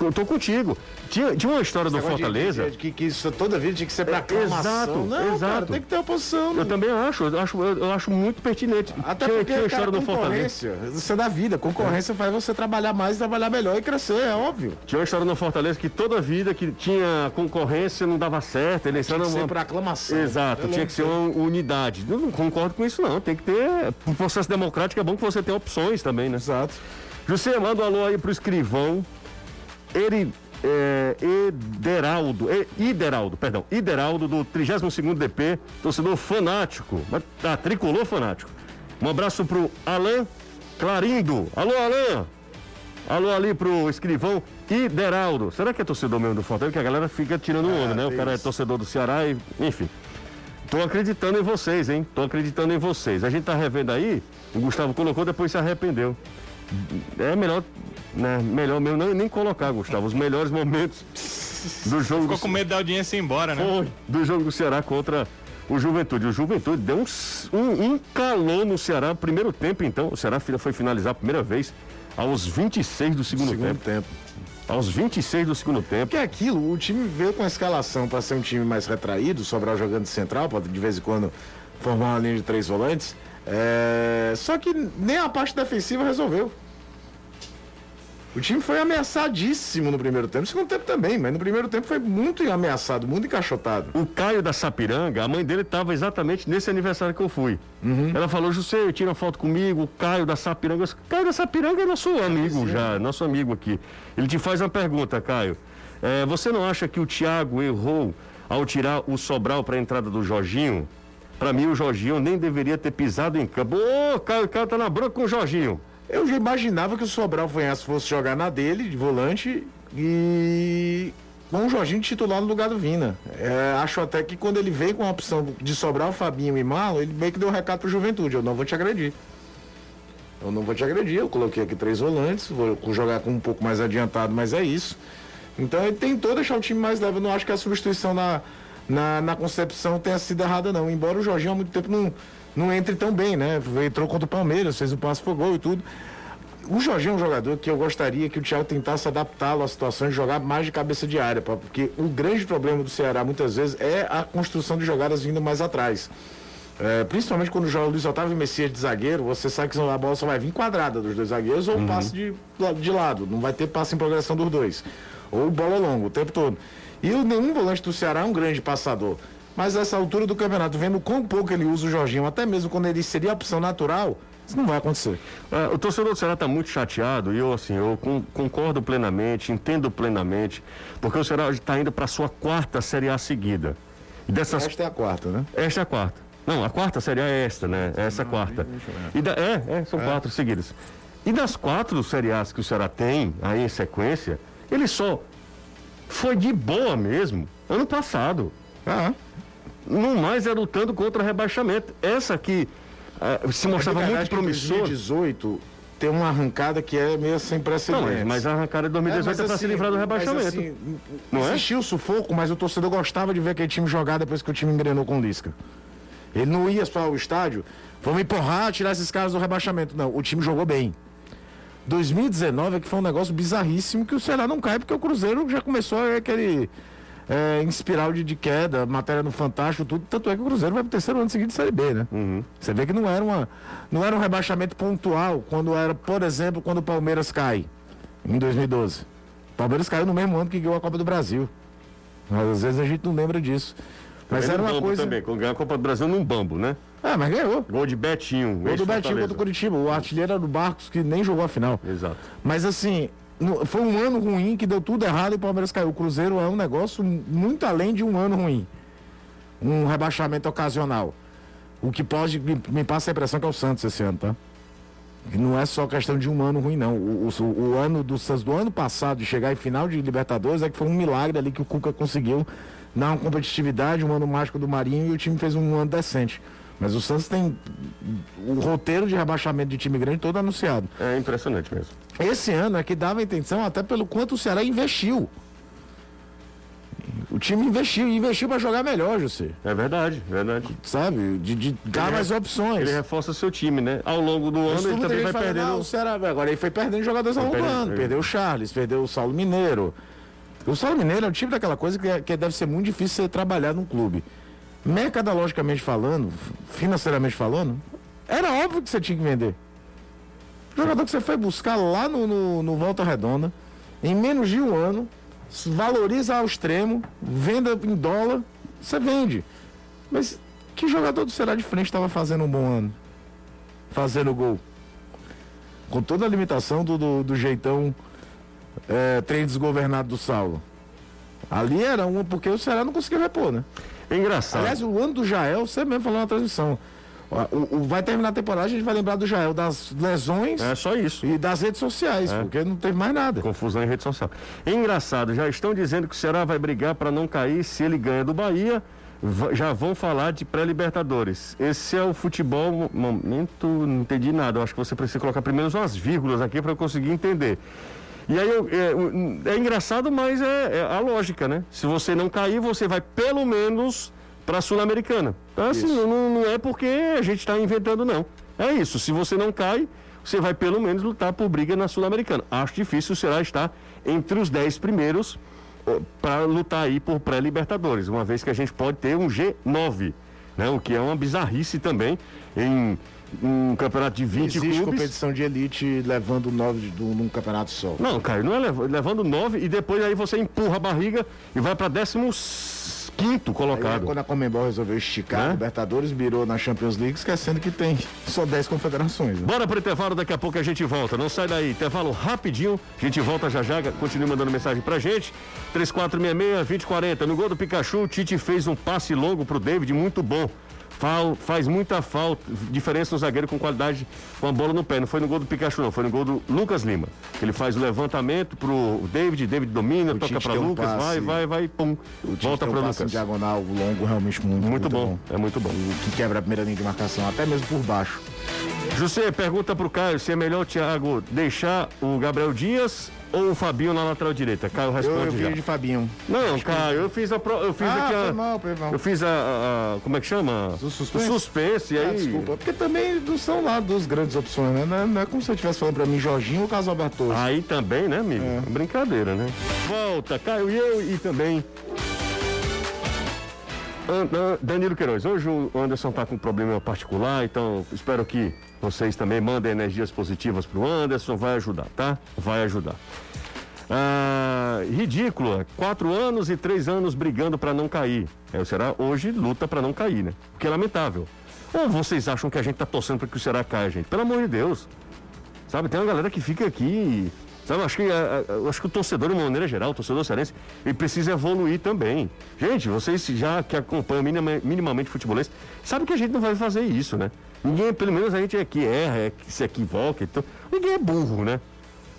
Eu tô contigo. Tinha, tinha uma história do Esse de- Fortaleza. de- de- que, que isso toda vida tinha que ser pra É, aclamação. exato, Não, cara, exato. tem que ter oposição. Eu também acho, eu acho, eu acho muito pertinente. Até tinha, porque, tinha a cara, história do Fortaleza. isso é da vida. Concorrência faz você trabalhar mais, trabalhar melhor e crescer, é óbvio. Tinha uma história no Fortaleza que toda vida que tinha concorrência não dava certo, eleição não que ser por aclamação. Exato, Eu tinha que ser uma unidade. Eu não concordo com isso, não. Tem que ter. Um processo democrático é bom que você tenha opções também, né? Exato. José, manda um alô aí pro escrivão. Ele. É, Ederaldo, é, Ideraldo, perdão, Ideraldo do 32º DP, torcedor fanático, tá, tricolor fanático. Um abraço pro Alain Clarindo. Alô, Alain! Alô ali pro escrivão Ideraldo. Será que é torcedor mesmo do Fortaleza? Que a galera fica tirando onda, né? O tem cara é isso. torcedor do Ceará e, enfim. Tô acreditando em vocês, hein? Tô acreditando em vocês. A gente tá revendo aí, o Gustavo colocou, depois se arrependeu. É melhor, né? Melhor mesmo não, nem colocar, Gustavo. Os melhores momentos do jogo Ficou do, com medo da audiência ir embora, né? Foi, do jogo do Ceará contra o Juventude. O Juventude deu um, um, um calor no Ceará, primeiro tempo, então. O Ceará foi finalizar a primeira vez aos 26 do segundo, Segundo tempo. tempo. Aos 26 do segundo tempo. É aquilo, o time veio com a escalação para ser um time mais retraído, Sobral jogando de central, para de vez em quando formar uma linha de três volantes. É, Só que nem a parte defensiva resolveu. O time foi ameaçadíssimo no primeiro tempo, no segundo tempo também, mas no primeiro tempo foi muito ameaçado, muito encaixotado. O Caio da Sapiranga, a mãe dele estava exatamente nesse aniversário que eu fui. Ela falou, José, tira foto comigo, o Caio da Sapiranga. Disse, Caio da Sapiranga é nosso amigo já, nosso amigo aqui. Ele te faz uma pergunta, Caio. É, você não acha que o Thiago errou ao tirar o Sobral para a entrada do Jorginho? Para mim, o Jorginho nem deveria ter pisado em campo. Ô, Caio, o Caio tá na bronca com o Jorginho. Eu já imaginava que o Sobral Fanhasse fosse jogar na dele, de volante, e com o Jorginho titular no lugar do Vina. É, acho até que quando ele veio com a opção de sobrar o Fabinho e Malo, ele meio que deu um recado pro Juventude, eu não vou te agredir. Eu não vou te agredir, eu coloquei aqui três volantes, vou jogar com um pouco mais adiantado, mas é isso. Então ele tentou deixar o time mais leve, eu não acho que a substituição na, na, na concepção tenha sido errada não, embora o Jorginho há muito tempo não, não entre tão bem, né? Entrou contra o Palmeiras, fez o passo pro gol e tudo. O Jorginho é um jogador que eu gostaria que o Thiago tentasse adaptá-lo à situação de jogar mais de cabeça de área, porque o grande problema do Ceará muitas vezes é a construção de jogadas vindo mais atrás. É, principalmente quando joga o Luiz Otávio e Messias de zagueiro, você sabe que a bola só vai vir quadrada dos dois zagueiros ou um passe de, de lado, não vai ter passe em progressão dos dois. Ou bola longa o tempo todo. E o, nenhum volante do Ceará é um grande passador. Mas nessa altura do campeonato, vendo quão pouco ele usa o Jorginho, até mesmo quando ele seria a opção natural, isso não vai acontecer. É, o torcedor do Ceará está muito chateado e eu, assim, eu con- concordo plenamente, entendo plenamente, porque o Ceará está indo para a sua quarta Série A seguida. E dessas Esta é a quarta, né? Esta é a quarta. Não, a quarta Série A é esta, né? É essa quarta. E da- é, é, são quatro seguidas. E das quatro Série As que o Ceará tem aí em sequência, ele só foi de boa mesmo ano passado. Ah, No mais é lutando contra rebaixamento. Essa aqui eh, se mostrava É muito verdade que em promissor. 2018 tem uma arrancada que é meio sem Não, precedentes. mas, mas a arrancada de 2018 é, para se livrar do rebaixamento. Assim, Não é? Existiu o sufoco, mas o torcedor gostava de ver aquele time jogar depois que o time engrenou com o Lisca. Ele não ia para o estádio, vamos empurrar, tirar esses caras do rebaixamento. Não, o time jogou bem. 2019 é que foi um negócio bizarríssimo que o Ceará não cai, porque o Cruzeiro já começou aquele é, em espiral de, de queda, matéria no Fantástico, tudo. Tanto é que o Cruzeiro vai pro terceiro ano seguinte de Série B, né? Você vê que não era, uma, não era um rebaixamento pontual quando era, por exemplo, quando o Palmeiras cai, em 2012. O Palmeiras caiu no mesmo ano que ganhou a Copa do Brasil. Mas às vezes a gente não lembra disso. Mas Também era uma coisa. também, quando ganhou a Copa do Brasil num bambo, né? Ah, mas ganhou. Gol de Betinho. Gol do Betinho contra o Curitiba. O artilheiro era do Barcos, que nem jogou a final. Exato. Mas assim, foi um ano ruim que deu tudo errado e o Palmeiras caiu. O Cruzeiro é um negócio muito além de um ano ruim. Um rebaixamento ocasional. O que pode, me, me passa a impressão que é o Santos esse ano, tá? Que não é só questão de um ano ruim, não. O, o- o ano do Santos do ano passado, de chegar em final de Libertadores, é que foi um milagre ali que o Cuca conseguiu dar uma competitividade, um ano mágico do Marinho e o time fez um ano decente. Mas o Santos tem o roteiro de rebaixamento de time grande todo anunciado. É impressionante mesmo. Esse ano é que dava a intenção até pelo quanto o Ceará investiu. time investiu, investiu para jogar melhor, José. É verdade, verdade. Sabe? De, de dar Ele mais opções. Ele reforça seu time, né? Ao longo do ano ele também vai perdendo. "Não, o Ceará, agora ele foi perdendo jogadores ao longo do ano. Perdeu o Charles, perdeu o Saulo Mineiro. O Saulo Mineiro é o tipo daquela coisa que, é- que deve ser muito difícil você trabalhar num clube. Mercadologicamente falando, financeiramente falando, era óbvio que você tinha que vender. Jogador que você foi buscar lá no, no, no Volta Redonda, em menos de um ano, valoriza ao extremo, venda em dólar, você vende. Mas que jogador do Ceará de frente estava fazendo um bom ano? Fazendo gol. Com toda a limitação do, do, do jeitão é, trem desgovernado do Saulo. Ali era uma porque o Ceará não conseguiu repor, né? É engraçado. Aliás, o ano do Jael, você mesmo falou na transmissão. O, o- vai terminar a temporada, a gente vai lembrar do Jael das lesões é só isso. e das redes sociais, É. porque não teve mais nada. Confusão em rede social. Engraçado, já estão dizendo que o Ceará vai brigar para não cair se ele ganha do Bahia. Já vão falar de pré-libertadores. Esse é o futebol. mo- Momento, não entendi nada. Eu acho que você precisa colocar primeiro umas vírgulas aqui para eu conseguir entender. E aí eu- é, é engraçado, mas é, é a lógica, né? Se você não cair, você vai pelo menos para a Sul-Americana. Então, assim, não, não é porque a gente está inventando, não. É isso. Se você não cai, você vai pelo menos lutar por briga na Sul-Americana. Acho difícil o Ceará estar entre os 10 primeiros para lutar aí por pré-Libertadores, uma vez que a gente pode ter um G9, né? O que é uma bizarrice também em um campeonato de 20 Existe clubes. competição de elite levando nove de- num campeonato só. Não, Caio, não é lev- levando 9 e depois aí você empurra a barriga e vai para 15 Aí, colocado. quando a Comembol resolveu esticar, Né? Libertadores virou na Champions League, esquecendo que tem só 10 confederações. né? Bora pro intervalo, daqui a pouco a gente volta. Não sai daí, intervalo rapidinho. A gente volta já já, continue mandando mensagem pra gente. 3466-2040. No gol do Pikachu, o Tite fez um passe longo pro David, muito bom. Fal- faz muita falta, diferença no zagueiro com qualidade com a bola no pé. Não foi no gol do Pikachu, não, foi no gol do Lucas Lima. Ele faz o levantamento pro David, David domina, O toca um Lucas, vai, vai, vai, pum. O Volta pro um Lucas. diagonal longo, realmente muito, Muito, bom, é muito bom. O que quebra a primeira linha de marcação, até mesmo por baixo. José, pergunta pro Caio se é melhor o Thiago deixar o Gabriel Dias ou o Fabinho na lateral direita. Caio Eu, responde eu já. vi de Fabinho. Não, Caio, eu fiz a pro- eu fiz Ah, aqui a foi mal, foi mal. eu fiz a, a- a- como é que chama? O suspense? O suspense, e Ah, aí. desculpa, porque também não são lá duas grandes opções, né? Não é, não é como se eu estivesse falando pra mim Jorginho ou Alberto Torres. Aí também, né, amigo? É. Brincadeira, né? Volta, Caio e eu e também Danilo Queiroz, hoje o Anderson tá com um problema particular, então espero que vocês também mandem energias positivas pro Anderson, vai ajudar, tá? Vai ajudar. Ah, ridículo, é quatro anos e três anos brigando para não cair. É, o Ceará hoje luta para não cair, né? O que é lamentável. Ou vocês acham que a gente tá torcendo para que o Ceará caia, gente? Pelo amor de Deus. Sabe, tem uma galera que fica aqui. Sabe, acho que, a- eu acho que o torcedor, de uma maneira geral, o torcedor cearense, ele precisa evoluir também. Gente, vocês já que acompanham minima- minimamente futebolês, sabe que a gente não vai fazer isso, né? Ninguém, pelo menos a gente aqui erra, é, que se equivoca, então, ninguém é burro, né?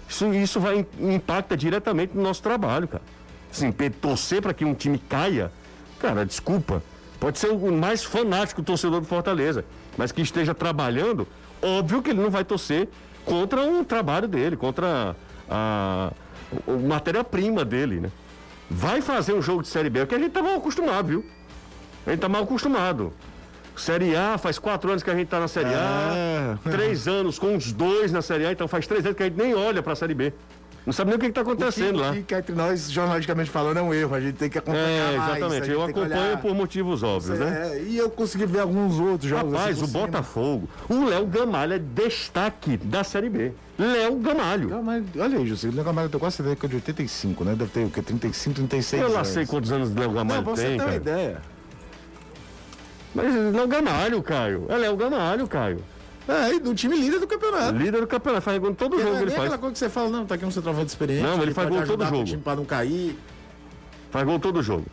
Isso, isso vai im- impacta diretamente no nosso trabalho, cara. Assim, torcer para que um time caia, cara, desculpa. Pode ser o mais fanático torcedor do Fortaleza, mas que esteja trabalhando, óbvio que ele não vai torcer contra um trabalho dele, contra a, o matéria-prima dele, né? Vai fazer um jogo de Série B, é que a gente tá mal acostumado, viu? A gente tá mal acostumado. Série A, faz quatro anos que a gente tá na Série A, É. três anos com os dois na Série A, então faz três anos que a gente nem olha pra Série B. Não sabe nem o que, que tá acontecendo lá. O que, que entre nós, jornalisticamente falando, é um erro. A gente tem que acompanhar É, mais, a exatamente. gente Eu tem acompanho por motivos óbvios, né? É, e eu consegui ver alguns outros jogos. Rapaz, assim, o. Botafogo, o Léo Gamalha é destaque da Série B. Léo Gamalho. Não, mas olha aí, José, o Léo Gamalho tem quase que é de 85, né? Deve ter o quê? 35, 36 Eu lá anos. sei quantos anos o Léo Não, Gamalho pra você tem, ter uma cara. ideia. Mas Léo Gamalho, Caio. É Léo Gamalho, Caio. É, e do time líder do campeonato. Líder do campeonato, faz gol todo Porque jogo não é ele faz. aquela coisa que você fala, não, tá aqui um centroavante experiente. Não, ele que faz gol todo jogo. time pra não cair. Faz gol todo jogo.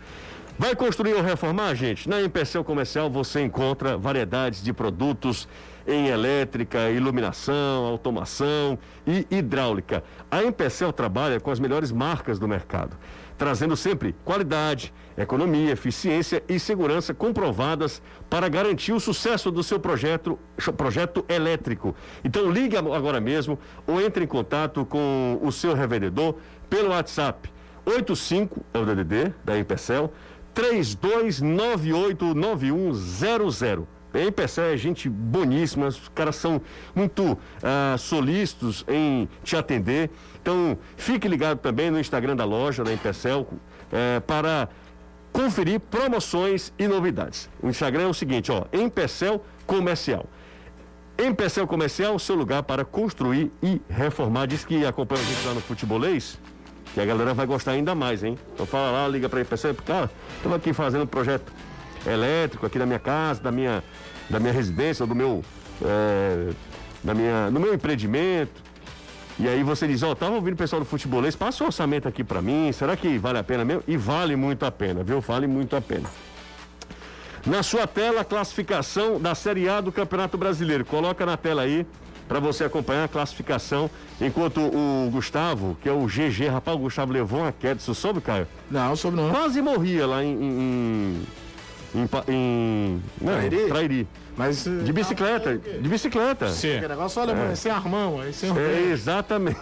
Vai construir ou reformar, gente? Na Empecel Comercial você encontra variedades de produtos em elétrica, iluminação, automação e hidráulica. A Empecel trabalha com as melhores marcas do mercado, trazendo sempre qualidade, economia, eficiência e segurança comprovadas para garantir o sucesso do seu projeto, projeto elétrico. Então ligue agora mesmo ou entre em contato com o seu revendedor pelo WhatsApp 85 é o DDD da Empecel, 32989100. A Empecel é gente boníssima, os caras são muito ah, solícitos em te atender. Então, fique ligado também no Instagram da loja da Empecel eh, para conferir promoções e novidades. O Instagram é o seguinte, ó, Empecel Comercial. Empecel Comercial, seu lugar para construir e reformar. Diz que acompanha a gente lá no Futebolês, que a galera vai gostar ainda mais, hein? Então fala lá, liga para Empecel, cara, estamos aqui fazendo um projeto elétrico aqui na minha casa, da minha, da minha residência, do meu, é, da minha, no meu empreendimento. E aí você diz, ó, oh, tava ouvindo o pessoal do futebolês, passa o orçamento aqui para mim, será que vale a pena mesmo? E vale muito a pena, viu? Vale muito a pena. Na sua tela, a classificação da Série A do Campeonato Brasileiro. Coloca na tela aí para você acompanhar a classificação. Enquanto o Gustavo, que é o GG, rapaz, o Gustavo levou uma queda, você soube, Caio? Não, soube não. Quase morria lá em, em, em, em não, Trairi? Trairi. Mas, de bicicleta, de bicicleta. Sim. negócio, olha, mãe, é. sem armão, aí sem. É, exatamente.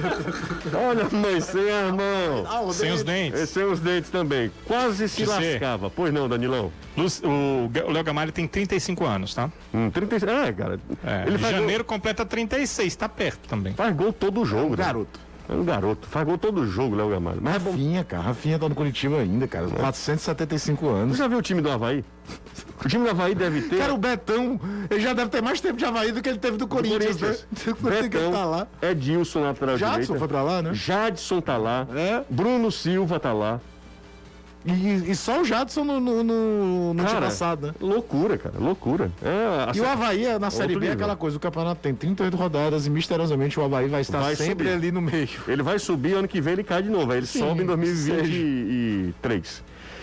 olha, mãe, sem armão. Ah, sem os dentes. É, sem os dentes também. Quase se lascava. Pois não, Danilão? o Léo Gamalho tem 35 anos, tá? Hum, 36. É, cara. É, ele faz janeiro gol... completa 36, tá perto também. Faz gol todo o jogo, é um né? garoto. É um garoto. Faz gol todo jogo, Léo Gamalho. Mas Rafinha, cara. Rafinha tá no Curitiba ainda, cara. É. 475 anos. Você já viu o time do Havaí? O time do Havaí deve ter. Cara, o Betão, ele já deve ter mais tempo de Havaí do que ele teve do Corinthians, do Corinthians. né? Betão, tá lá. Edilson, lateral Jadson direita. foi pra lá, né? Jadson tá lá. É. Bruno Silva tá lá. E, e, só o Jadson no, no, no, no cara, passado, né? Loucura, cara, loucura. É, e o Havaí na Série B é aquela coisa, o campeonato tem 38 rodadas e misteriosamente o Havaí vai estar vai sempre subir. ali no meio. Ele vai subir, ano que vem ele cai de novo, aí ele Sim, sobe em 2023.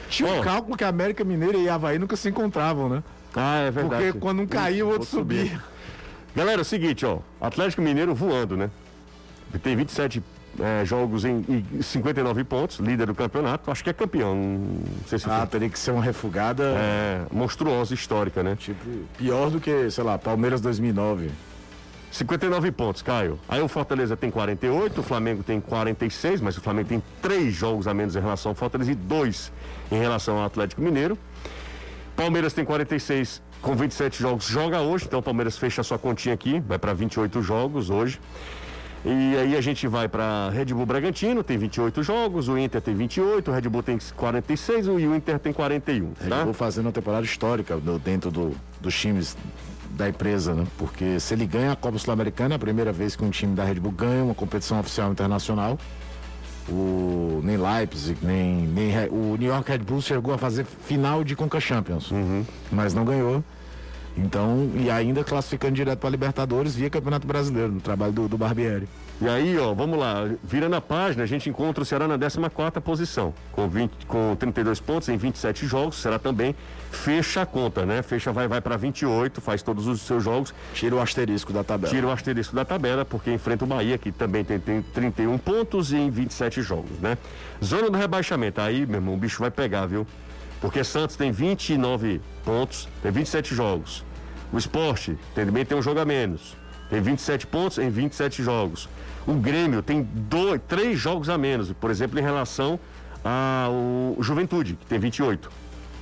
Tinha oh. um cálculo que a América Mineira e Havaí nunca se encontravam, né? Ah, é verdade. Porque quando um caía, o outro subia. Galera, é o seguinte, ó, Atlético Mineiro voando, né? Tem 27 é, jogos em, em 59 pontos, líder do campeonato. Acho que é campeão. Não sei se ah, foi. teria que ser uma refugada. É, monstruosa histórica, né? Tipo, pior do que, sei lá, Palmeiras 2009. 59 pontos, Caio. Aí o Fortaleza tem 48, o Flamengo tem 46, mas o Flamengo tem três jogos a menos em relação ao Fortaleza e dois em relação ao Atlético Mineiro. Palmeiras tem 46 com 27 jogos, joga hoje, então o Palmeiras fecha a sua continha aqui, vai para 28 jogos hoje. E aí a gente vai para Red Bull Bragantino, tem 28 jogos, o Inter tem 28, o Red Bull tem 46 e o Inter tem 41. Red tá? Bull fazendo uma temporada histórica dentro do, dos times da empresa, né? Porque se ele ganha a Copa Sul-Americana, é a primeira vez que um time da Red Bull ganha uma competição oficial internacional. O, nem Leipzig, nem, nem o New York Red Bull chegou a fazer final de Conca Champions, uhum. mas não ganhou. Então, e ainda classificando direto para Libertadores via Campeonato Brasileiro, no trabalho do, do Barbieri. E aí, ó, vamos lá, virando a página, a gente encontra o Ceará na 14 posição, com, 20, com 32 pontos em 27 jogos. O Ceará também fecha a conta, né? Fecha, vai, vai para 28, faz todos os seus jogos. Tira o asterisco da tabela. Tira o asterisco da tabela, porque enfrenta o Bahia, que também tem, tem 31 pontos em 27 jogos, né? Zona do rebaixamento, aí, meu irmão, o bicho vai pegar, viu? Porque Santos tem 29 pontos, tem 27 jogos. O esporte também tem um jogo a menos. Tem 27 pontos em 27 jogos. O Grêmio tem dois, três jogos a menos, por exemplo, em relação ao Juventude, que tem 28.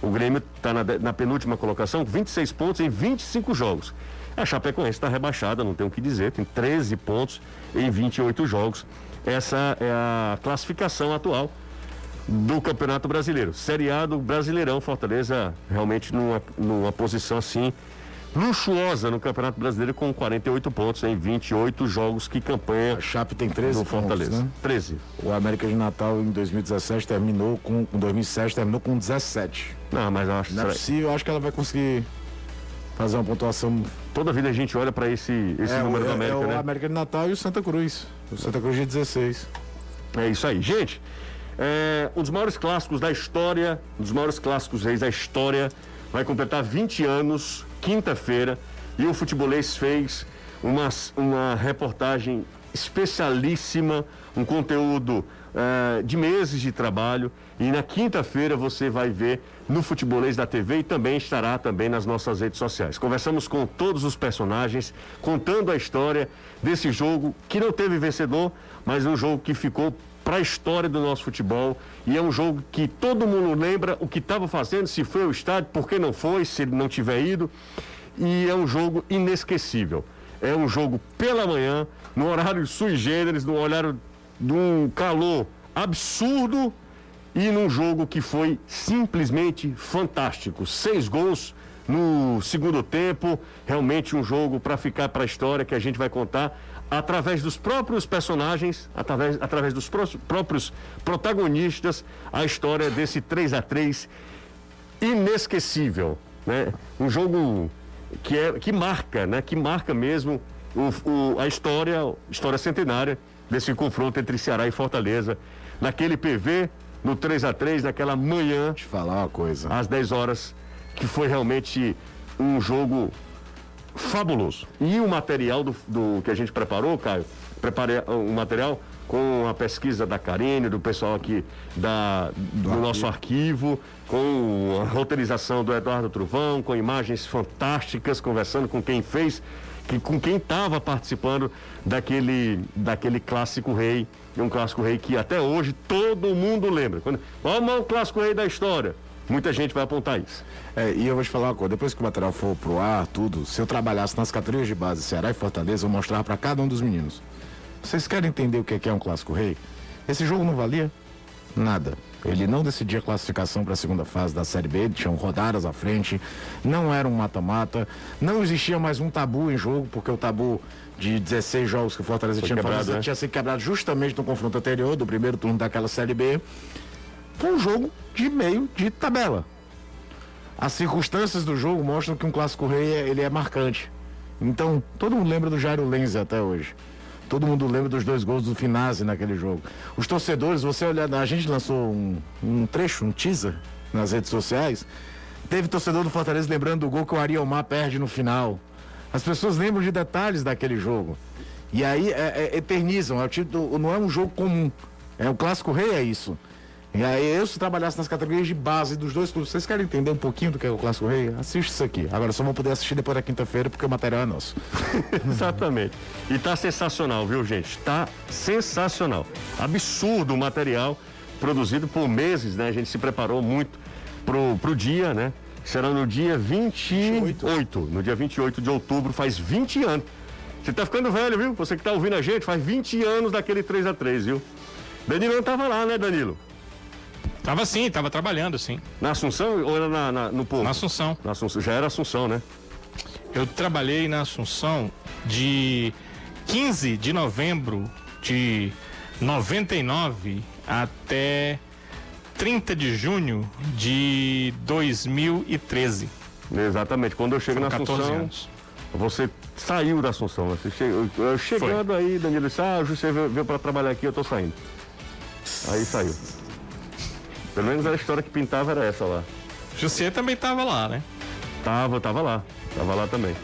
O Grêmio está na, na, penúltima colocação, 26 pontos em 25 jogos. A Chapecoense está rebaixada, não tem o que dizer, tem 13 pontos em 28 jogos. Essa é a classificação atual do Campeonato Brasileiro. Série A do Brasileirão, Fortaleza realmente numa, numa posição assim luxuosa no Campeonato Brasileiro com 48 pontos em 28 jogos que campanha. A Chape tem 13 no Fortaleza. Pontos, né? 13. O América de Natal em 2017 terminou com em 2007 terminou com 17. Não, mas eu acho Não é possível, eu acho que ela vai conseguir fazer uma pontuação. Toda vida a gente olha para esse, esse é, número é, do América, é né? o América de Natal e o Santa Cruz. O Santa Cruz de 16. É isso aí. Gente, é, um dos maiores clássicos da história, um dos maiores clássicos reis da história, vai completar 20 anos quinta-feira e o Futebolês fez uma, uma reportagem especialíssima, um conteúdo uh, de meses de trabalho. E na quinta-feira você vai ver no Futebolês da TV e também estará também nas nossas redes sociais. Conversamos com todos os personagens, contando a história desse jogo que não teve vencedor, mas um jogo que ficou para a história do nosso futebol e é um jogo que todo mundo lembra o que estava fazendo, se foi ao estádio, por que não foi, se ele não tiver ido. E é um jogo inesquecível. É um jogo pela manhã, no horário sui generis, no horário de um calor absurdo e num jogo que foi simplesmente fantástico. Seis gols no segundo tempo, realmente um jogo para ficar para a história que a gente vai contar através dos próprios personagens, através, através dos próprios protagonistas, a história desse 3 a 3 inesquecível, né? Um jogo que é que marca, né? Que marca mesmo o, o, a história, história centenária desse confronto entre Ceará e Fortaleza, naquele PV no 3 a 3 naquela manhã. Te falar uma coisa. Às 10 horas, que foi realmente um jogo fabuloso. E o material do, do que a gente preparou, Caio, preparei um material com a pesquisa da Karine, do pessoal aqui da, do, do nosso arquivo, com a roteirização do Eduardo Truvão, com imagens fantásticas, conversando com quem fez, que, com quem estava participando daquele, daquele clássico rei um clássico rei que até hoje todo mundo lembra. Quando, qual é o clássico rei da história? Muita gente vai apontar isso. É, e eu vou te falar uma coisa, depois que o material for pro ar, tudo, se eu trabalhasse nas categorias de base Ceará e Fortaleza, eu mostrava para cada um dos meninos. Vocês querem entender o que é um clássico rei? Esse jogo não valia nada. Ele não decidia a classificação para a segunda fase da Série B, tinham rodadas à frente, não era um mata-mata, não existia mais um tabu em jogo, porque o tabu de 16 jogos que o Fortaleza Foi tinha quebrado, né? tinha sido quebrado justamente no confronto anterior, do primeiro turno daquela Série B. Foi um jogo de meio de tabela. As circunstâncias do jogo mostram que um clássico rei é, ele é marcante. Então, todo mundo lembra do Jairo Lenz até hoje. Todo mundo lembra dos dois gols do Finazzi naquele jogo. Os torcedores, você olhar, a gente lançou um, um trecho, um teaser nas redes sociais. Teve torcedor do Fortaleza lembrando do gol que o Ariomar perde no final. As pessoas lembram de detalhes daquele jogo. E aí é, é, eternizam. É tipo, não é um jogo comum. É o clássico rei, é isso. E aí, eu se trabalhasse nas categorias de base dos dois clubes, vocês querem entender um pouquinho do que é o Clássico Rei? Assiste isso aqui. Agora só vão poder assistir depois da quinta-feira, porque o material é nosso. Exatamente. E tá sensacional, viu, gente? Tá sensacional. Absurdo o material produzido por meses, né? A gente se preparou muito pro, pro dia, né? será no dia 28. 28. No dia 28 de outubro, faz 20 anos. Você tá ficando velho, viu? Você que tá ouvindo a gente, faz 20 anos daquele 3 a 3 viu? Danilo não tava lá, né, Danilo? Tava sim, tava trabalhando sim. Na Assunção ou era na, na, no Povo? Na Assunção. Na Assunção. Já era Assunção, né? Eu trabalhei na Assunção de 15 de novembro de 99 até 30 de junho de 2013. Exatamente. Quando eu chego Foram na Assunção, anos. você saiu da Assunção. Você chegou, chegando Foi. aí, Danilo disse, ah, você veio, veio para trabalhar aqui, eu tô saindo. Aí saiu. Pelo menos a história que pintava era essa lá. José também tava lá, né? Tava, tava lá. Tava lá também.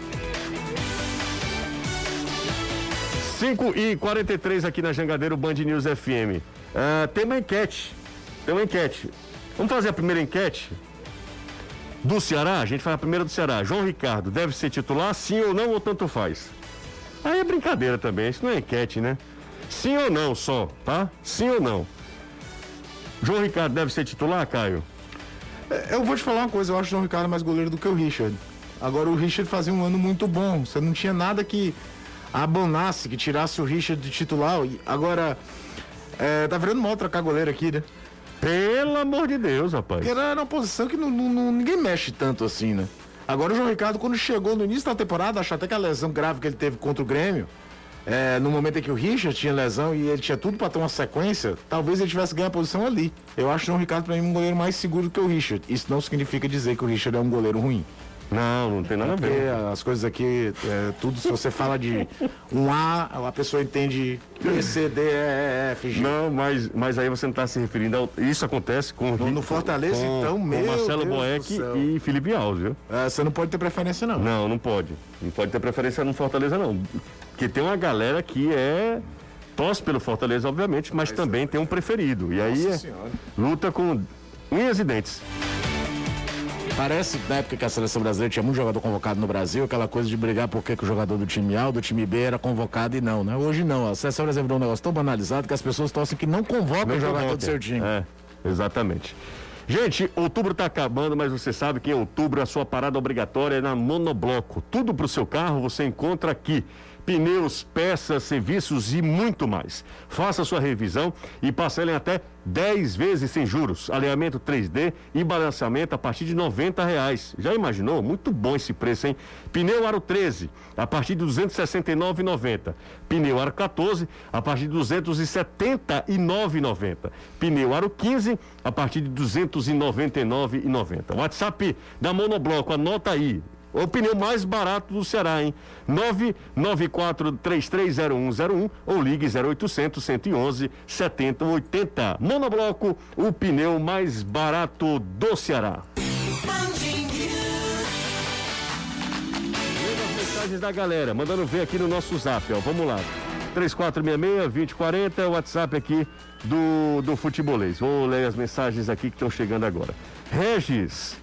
5 e 43 aqui na Jangadeiro Band News FM. Uh, ah, tem uma enquete tem uma enquete. Vamos fazer a primeira enquete? Do Ceará, a gente faz a primeira do Ceará. João Ricardo deve ser titular, sim ou não, ou tanto faz? Aí é brincadeira também, isso não é enquete, né? Sim ou não só, tá? Sim ou não? João Ricardo deve ser titular, Caio? É, eu vou te falar uma coisa, eu acho o João Ricardo mais goleiro do que o Richard. Agora o Richard fazia um ano muito bom. Você não tinha nada que abonasse, que tirasse o Richard de titular. Agora, é, tá virando mal trocar goleiro aqui, né? Pelo amor de Deus, rapaz. Porque era uma posição que não, não, ninguém mexe tanto assim, né? Agora o João Ricardo, quando chegou no início da temporada, acho até que a lesão grave que ele teve contra o Grêmio, é, no momento em que o Richard tinha lesão e ele tinha tudo para ter uma sequência, talvez ele tivesse ganho a posição ali. Eu acho o João Ricardo para mim um goleiro mais seguro que o Richard. Isso não significa dizer que o Richard é um goleiro ruim. Não, não tem nada a ver. As coisas aqui, é, tudo, se você fala de um A, a pessoa entende B, C, D, E, F, G. Não, mas, mas aí você não está se referindo ao. Isso acontece com. No, no Fortaleza, com, então, meu. Com Marcelo Boeck e Felipe Alves, viu? É, você não pode ter preferência, não. Não, não pode. Não pode ter preferência no Fortaleza, não. Porque tem uma galera que é torce pelo Fortaleza, obviamente, mas, mas também é... tem um preferido. E aí é, luta com unhas e dentes. Parece na época que a seleção brasileira tinha muito jogador convocado no Brasil, aquela coisa de brigar por que o jogador do time A ou do time B era convocado e não, né? Hoje não. A seleção brasileira virou um negócio tão banalizado que as pessoas torcem que não convocam o jogador do seu time. É, exatamente. Gente, outubro está acabando, mas você sabe que em outubro a sua parada obrigatória é na Monobloco. Tudo para o seu carro você encontra aqui pneus, peças, serviços e muito mais. Faça sua revisão e parcelem até 10 vezes sem juros. Alinhamento 3D e balanceamento a partir de 90 reais. Já imaginou? Muito bom esse preço, hein? Pneu Aro 13 a partir de 269,90. Pneu Aro 14 a partir de 279,90. Pneu Aro 15 a partir de 299,90. WhatsApp da Monobloco, anota aí. O pneu mais barato do Ceará, hein? 994-330101 ou ligue 0800 111 7080. Monobloco, o pneu mais barato do Ceará. mensagens da galera, mandando ver aqui no nosso zap, ó. Vamos lá. 3466-2040 é o WhatsApp aqui do, do Futebolês. Vou ler as mensagens aqui que estão chegando agora. Regis,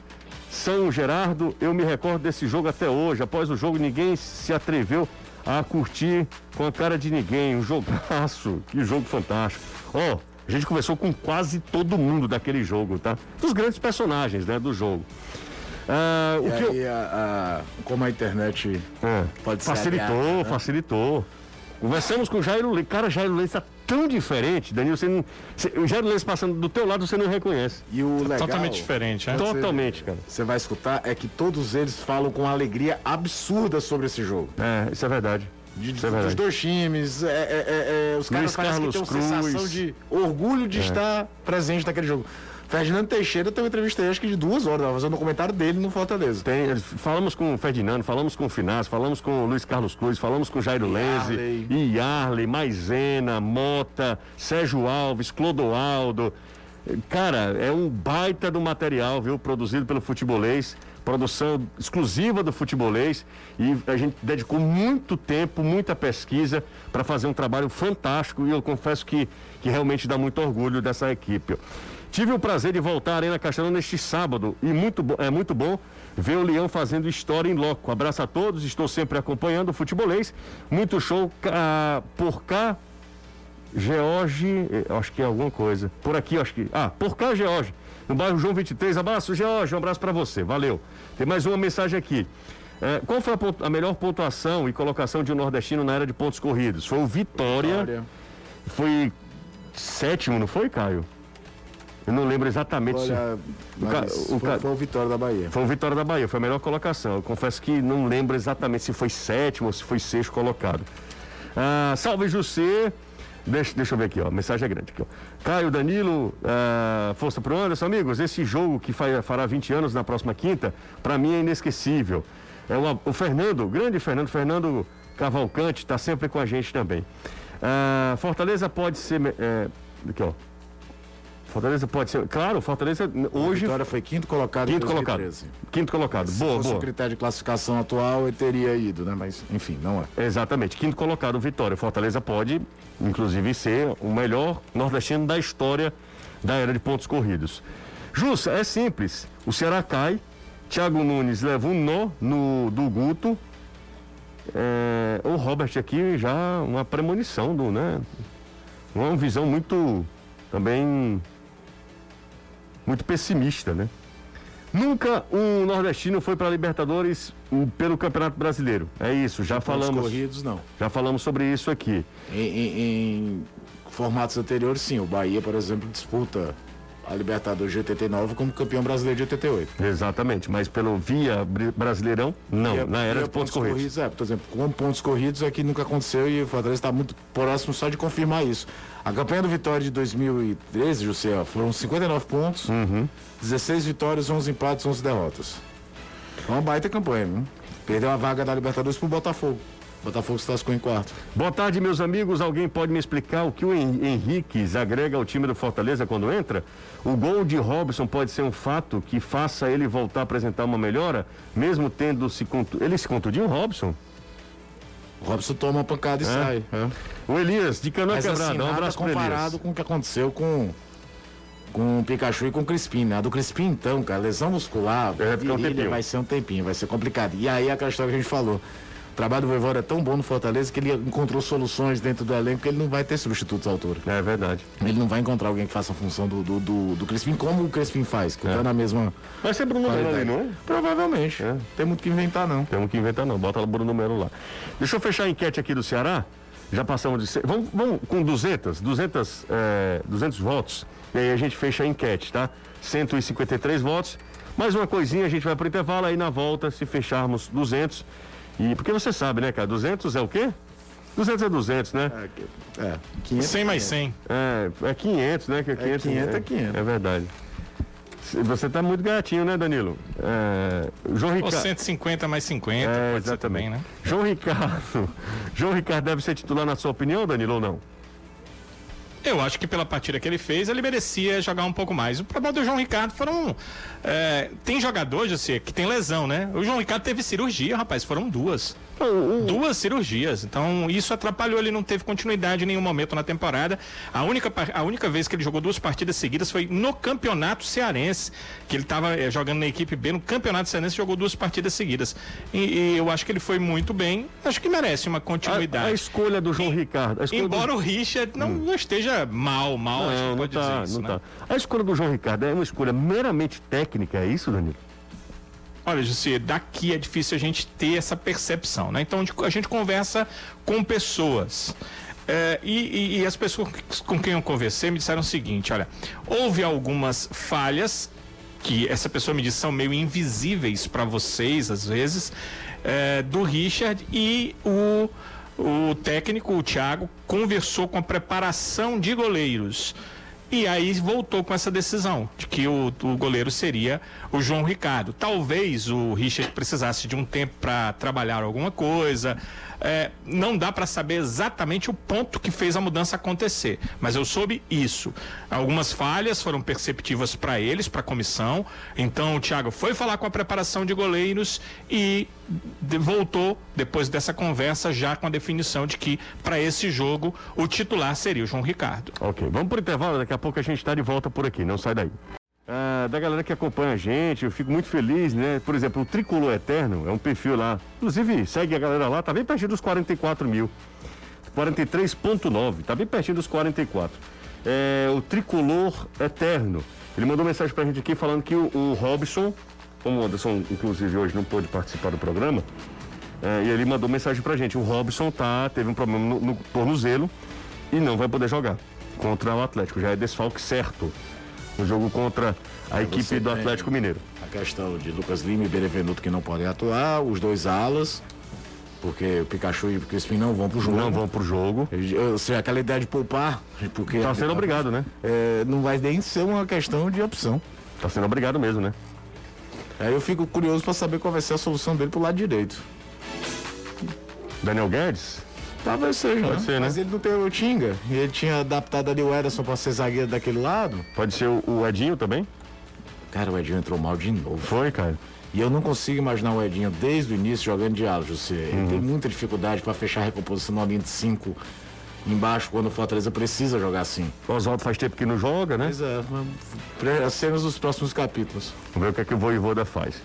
são Gerardo, eu me recordo desse jogo até hoje. Após o jogo, ninguém se atreveu a curtir com a cara de ninguém. Um jogaço, que jogo fantástico. Ó, oh, a gente conversou com quase todo mundo daquele jogo, tá? Dos grandes personagens, né, do jogo. Ah, o que aí, eu... a, a, como a internet é, pode facilitou, né? facilitou. Conversamos com o Jairo Leite. Cara, Jairo Leite está tão diferente, Danilo. Você não, você, o Jairo Leite passando do teu lado, você não reconhece. E o legal, Totalmente diferente, é? Totalmente, cara. Você vai escutar, é que todos eles falam com alegria absurda sobre esse jogo. É, isso é verdade. De, é. Dos dois times, é, é, é, os caras parecem que têm uma sensação de orgulho de é. estar presente naquele jogo. Ferdinando Teixeira tem uma entrevista aí, acho que de duas horas, fazendo um comentário dele no Fortaleza. Tem, falamos com o Ferdinando, falamos com o Finaz, falamos com o Luiz Carlos Cruz, falamos com o Jairo Lenze, Iarley, Maisena, Mota, Sérgio Alves, Clodoaldo. Cara, é um baita do material, viu? Produzido pelo futebolês, produção exclusiva do futebolês e a gente dedicou muito tempo, muita pesquisa para fazer um trabalho fantástico e eu confesso que, que realmente dá muito orgulho dessa equipe. Tive o prazer de voltar à Arena Castelão neste sábado e muito é muito bom ver o Leão fazendo história em loco. Abraço a todos, estou sempre acompanhando o futebolês. Muito show ah, por cá. George, eh, acho que é alguma coisa. Por aqui, acho que. Ah, por cá, George. No bairro João 23. Abraço, George. Um abraço para você. Valeu. Tem mais uma mensagem aqui. É, qual foi a, a, melhor pontuação e colocação de um nordestino na era de pontos corridos? Foi o Vitória. Vitória. Foi sétimo, não foi, Caio? Eu não lembro exatamente Olha, se... o, ca... o foi, foi o Vitória da Bahia. Foi o Vitória da Bahia, foi a melhor colocação. Eu confesso que não lembro exatamente se foi sétimo ou se foi sexto colocado. Ah, salve José. Deixa, deixa eu ver aqui, ó. Mensagem é grande aqui, ó. Caio, Danilo, ah, força pro Anderson, amigos. Esse jogo que fará 20 anos na próxima quinta, para mim é inesquecível. É uma, o Fernando, o grande Fernando, Fernando Cavalcante, está sempre com a gente também. Ah, Fortaleza pode ser. É, aqui, ó. Fortaleza pode ser. Claro, Fortaleza hoje. A Vitória foi quinto colocado quinto colocado. Quinto colocado. Se boa, fosse boa. o critério de classificação atual, ele teria ido, né? Mas, enfim, não é. Exatamente. Quinto colocado, Vitória. Fortaleza pode, inclusive, ser o melhor nordestino da história da era de pontos corridos. Jussa, é simples. O Ceará cai. Thiago Nunes leva um nó no, do Guto. É, o Robert aqui já uma premonição do, né? Uma visão muito também muito pessimista, né? Nunca um nordestino foi para a Libertadores pelo Campeonato Brasileiro. É isso, já falamos. corridos não. Já falamos sobre isso aqui. Em, em, em formatos anteriores, sim. O Bahia, por exemplo, disputa a Libertadores de 89 como campeão brasileiro de 88. Exatamente, mas pelo via Brasileirão, não, via, na era de pontos, pontos corridos. corridos. É, por exemplo, com pontos corridos aqui nunca aconteceu e o Fortaleza está muito próximo só de confirmar isso. A campanha do Vitória de 2013, José, foram 59 pontos, uhum. 16 vitórias, 11 empates, 11 derrotas. Uma baita campanha, viu? Perdeu a vaga da Libertadores pro Botafogo. Botafogo se lascou em quarto. Boa tarde, meus amigos. Alguém pode me explicar o que o Henrique agrega ao time do Fortaleza quando entra? O gol de Robson pode ser um fato que faça ele voltar a apresentar uma melhora, mesmo tendo se contu... Ele se contundiu, Robson? O Robson toma uma pancada e é. sai. É. O Elias, de Canoa Quebrada, assim, um abraço comparado com o que aconteceu com com o Pikachu e com o Crispim, né? A do Crispim, então, cara, lesão muscular, Vai ficar um vai ser um tempinho, vai ser complicado. E aí aquela história que a gente falou. O trabalho do Voivoda é tão bom no Fortaleza que ele encontrou soluções dentro do elenco que ele não vai ter substitutos à altura. É verdade. Ele não vai encontrar alguém que faça a função do, do, do, do Crispim como o Crispim faz, que tá na mesma Vai ser Bruno Melo ali, não é? Provavelmente. É. Tem muito que inventar, não. Temos que inventar não, bota o Bruno Melo lá. Deixa eu fechar a enquete aqui do Ceará. Já passamos de... Vamos, vamos com 200, 200, é, 200 votos. E aí a gente fecha a enquete, tá? 153 votos. Mais uma coisinha, a gente vai pro intervalo aí na volta, se fecharmos 200. E porque você sabe, né, cara? 200 é o quê? 200 é 200, né? É, 500. 100 mais 100. É, é 500, né? Que é 500, 500 é 500. É verdade. Você tá muito gatinho, né, Danilo? É, João Ou Ricardo. 150 mais 50, É, pode ser exatamente. também, né? João Ricardo. João Ricardo deve ser titular na sua opinião, Danilo, ou não? Eu acho que pela partida que ele fez, ele merecia jogar um pouco mais. O problema do João Ricardo foram. é, tem jogador, José, que tem lesão, né? O João Ricardo teve cirurgia, rapaz, foram duas. Duas cirurgias. Então, isso atrapalhou, ele não teve continuidade em nenhum momento na temporada. A única, a única vez que ele jogou duas partidas seguidas foi no Campeonato Cearense, que ele estava jogando na equipe B no Campeonato Cearense jogou duas partidas seguidas. E, e eu acho que ele foi muito bem. Acho que merece uma A, continuidade. a escolha do João Ricardo. a escolha Embora do... o Richard não, não esteja mal, mal, Não, não pode tá, dizer isso, não né? tá. A escolha do João Ricardo é uma escolha meramente técnica, é isso, Danilo? Olha, Jussi, daqui é difícil a gente ter essa percepção, né? Então a gente conversa com pessoas. É, e, e- e as pessoas com quem eu conversei me disseram o seguinte: olha, houve algumas falhas que essa pessoa me disse são meio invisíveis para vocês, às vezes, é, do Richard e o, o técnico, o Thiago, conversou com a preparação de goleiros. E aí voltou com essa decisão de que o, o goleiro seria o João Ricardo. Talvez o Richard precisasse de um tempo para trabalhar alguma coisa. É, não dá para saber exatamente o ponto que fez a mudança acontecer, mas eu soube isso. Algumas falhas foram perceptivas para eles, para a comissão. Então o Thiago foi falar com a preparação de goleiros e voltou depois dessa conversa já com a definição de que para esse jogo o titular seria o João Ricardo. Ok, vamos pro intervalo, daqui a pouco a gente está de volta por aqui, não sai daí. Da galera que acompanha a gente, eu fico muito feliz, né? Por exemplo, o Tricolor Eterno é um perfil lá. Inclusive, segue a galera lá, tá bem pertinho dos 44 mil. 43,9, tá bem pertinho dos 44. É, o Tricolor Eterno. Ele mandou mensagem pra gente aqui falando que o, o Robson, como o Anderson, inclusive, hoje não pôde participar do programa, é, e ele mandou mensagem pra gente. O Robson tá, teve um problema no, no tornozelo e não vai poder jogar contra o Atlético. Já é desfalque certo no jogo contra a equipe do Atlético Mineiro. A questão de Lucas Lima e Benevenuto que não podem atuar, os dois alas, porque o Pikachu e o Crispim não vão pro jogo. Não vão pro jogo. Eu sei, aquela ideia de poupar, porque Tá sendo obrigado, né? é, não vai nem ser uma questão de opção. Tá sendo obrigado mesmo, né? Aí eu fico curioso para saber qual vai ser a solução dele pro lado direito. Daniel Guedes? Talvez seja, Pode né? ser, né? Mas ele não tem o Tinga. E ele tinha adaptado ali o Ederson para ser zagueiro daquele lado. Pode ser o, o Edinho também? Cara, o Edinho entrou mal de novo. Foi, cara. E eu não consigo imaginar o Edinho desde o início jogando de ala, José. Ele Uhum. tem muita dificuldade para fechar a recomposição na linha de 5 embaixo quando o Fortaleza precisa jogar assim. O Oswaldo faz tempo que não joga, né? Pois é, as cenas dos próximos capítulos. Vamos ver o que, é que o Voivoda faz.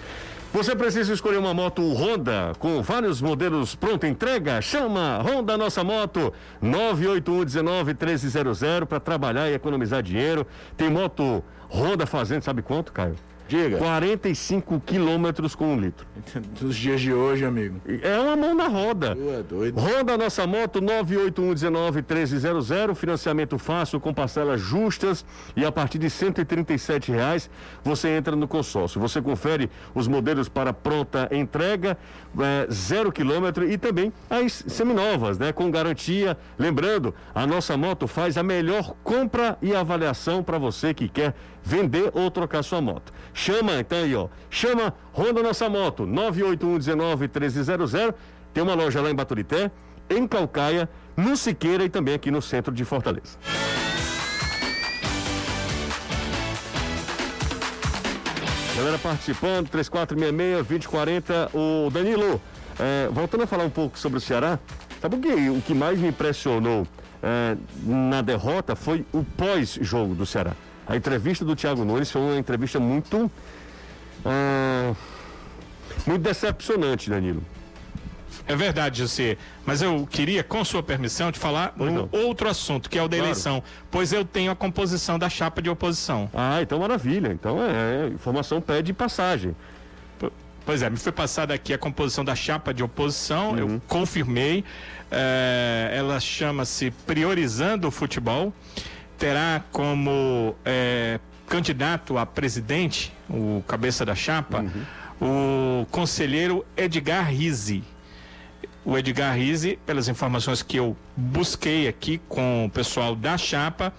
Você precisa escolher uma moto Honda com vários modelos pronta entrega? Chama Honda Nossa Moto 981 19 1300 para trabalhar e economizar dinheiro. Tem moto Honda fazendo, sabe quanto, Caio? Diga. 45 quilômetros com um litro. Nos dias de hoje, amigo. É uma mão na roda. Tu é doido. Honda Nossa Moto 981191300, financiamento fácil com parcelas justas e a partir de 137 reais você entra no consórcio. Você confere os modelos para pronta entrega, é, zero quilômetro e também as seminovas, né, com garantia. Lembrando, a Nossa Moto faz a melhor compra e avaliação para você que quer vender ou trocar sua moto. Chama então aí, ó. Chama Honda Nossa Moto 981191300. Tem uma loja lá em Baturité, em Calcaia, no Siqueira e também aqui no centro de Fortaleza. Galera participando, 3466-2040. O Danilo, é, voltando a falar um pouco sobre o Ceará, sabe o que, o que mais me impressionou é, na derrota foi o pós-jogo do Ceará. A entrevista do Thiago Nunes foi uma entrevista muito. Ah, muito decepcionante, Danilo. É verdade, José. Mas eu queria, com sua permissão, te falar Pois um não. outro assunto, que é o da Claro. eleição. Pois eu tenho a composição da chapa de oposição. Ah, então maravilha. Então é, informação pede passagem. Pois é, me foi passada aqui a composição da chapa de oposição, eu confirmei. eh, ela chama-se Priorizando o Futebol. Terá como eh, candidato a presidente, o cabeça da chapa, o conselheiro Edgar Rizzi. O Edgar Rizzi, pelas informações que eu busquei aqui com o pessoal da chapa,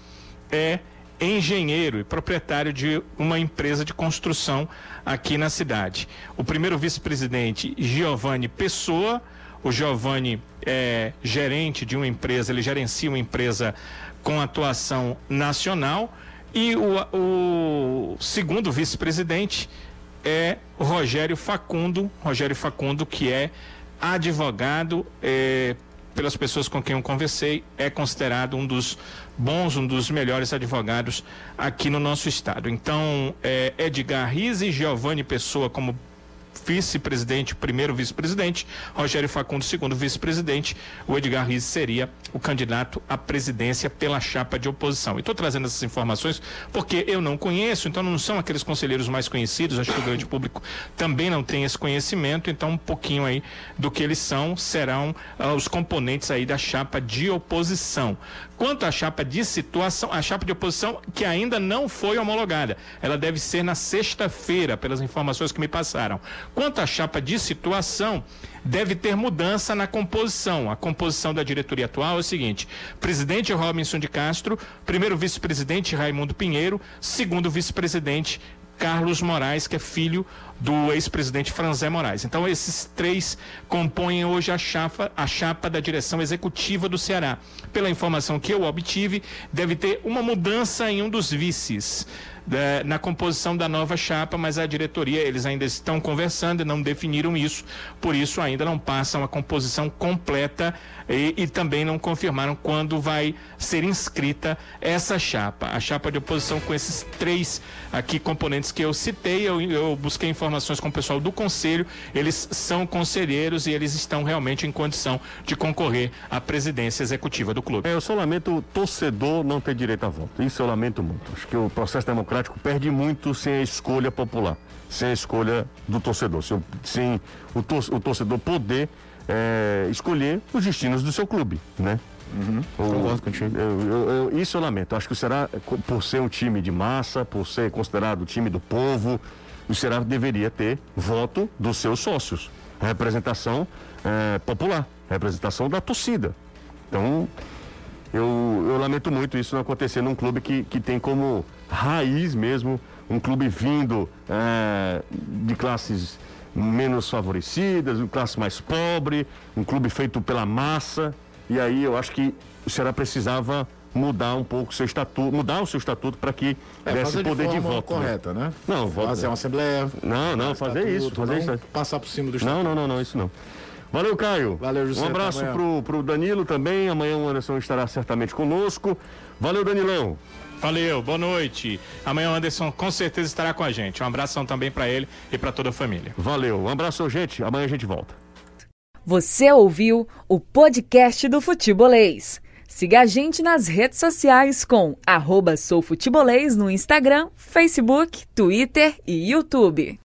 é engenheiro e proprietário de uma empresa de construção aqui na cidade. O primeiro vice-presidente, Giovanni Pessoa. O Giovanni é gerente de uma empresa, ele gerencia uma empresa com atuação nacional. E o, o segundo vice-presidente é Rogério Facundo, Rogério Facundo, que é advogado, eh, pelas pessoas com quem eu conversei, é considerado um dos bons, um dos melhores advogados aqui no nosso estado. Então, eh, Edgar Rizzi e Giovanni Pessoa como vice-presidente, primeiro vice-presidente, Rogério Facundo, segundo vice-presidente, o Edgar Rizzi seria o candidato à presidência pela chapa de oposição. E estou trazendo essas informações porque eu não conheço, então não são aqueles conselheiros mais conhecidos, acho que o grande público também não tem esse conhecimento, então um pouquinho aí do que eles são serão ah, os componentes aí da chapa de oposição. Quanto à chapa de situação, a chapa de oposição que ainda não foi homologada, ela deve ser na sexta-feira, pelas informações que me passaram. Quanto à chapa de situação, deve ter mudança na composição. A composição da diretoria atual é o seguinte: presidente Robinson de Castro, primeiro vice-presidente Raimundo Pinheiro, segundo vice-presidente Carlos Moraes, que é filho do ex-presidente Franzé Moraes. Então, esses três compõem hoje a chapa, a chapa da direção executiva do Ceará. Pela informação que eu obtive, deve ter uma mudança em um dos vices. Da- na composição da nova chapa, mas a diretoria, eles ainda estão conversando e não definiram isso, por isso ainda não passam a composição completa e, e também não confirmaram quando vai ser inscrita essa chapa. A chapa de oposição com esses três aqui componentes que eu citei, eu, eu busquei informações com o pessoal do conselho, eles são conselheiros e eles estão realmente em condição de concorrer à presidência executiva do clube. É, eu só lamento o torcedor não ter direito a voto. Isso eu lamento muito. Acho que o processo democrático perde muito sem a escolha popular, sem a escolha do torcedor, sem, o- sem o, tor- o torcedor poder é, escolher os destinos do seu clube, né? O- Concordo contigo. eu- eu- isso eu lamento. Acho que o Ceará, por ser um time de massa, por ser considerado o time do povo, o Ceará deveria ter voto dos seus sócios. Representação eh, popular, representação da torcida. Então, eu, eu lamento muito isso não acontecer num clube que, que tem como raiz mesmo um clube vindo eh, de classes menos favorecidas, uma classe mais pobre, um clube feito pela massa. E aí eu acho que o Ceará precisava mudar um pouco o seu estatuto, mudar o seu estatuto para que É, desse fazer poder de de, voto. né? correta, né? Não, voto- fazer uma assembleia. Não, não, fazer isso, estatuto, fazer não isso. Passar por cima do estatuto. Não, não, não, não, isso não. Valeu, Caio. Valeu, José, Um abraço pro, pro Danilo também. Amanhã o Anderson estará certamente conosco. Valeu, Danilão. Valeu, boa noite. Amanhã o Anderson com certeza estará com a gente. Um abração também para ele e para toda a família. Valeu. Um abraço, gente. Amanhã a gente volta. Você ouviu o podcast do Futebolês. Siga a gente nas redes sociais com arroba soufutebolês no Instagram, Facebook, Twitter e YouTube.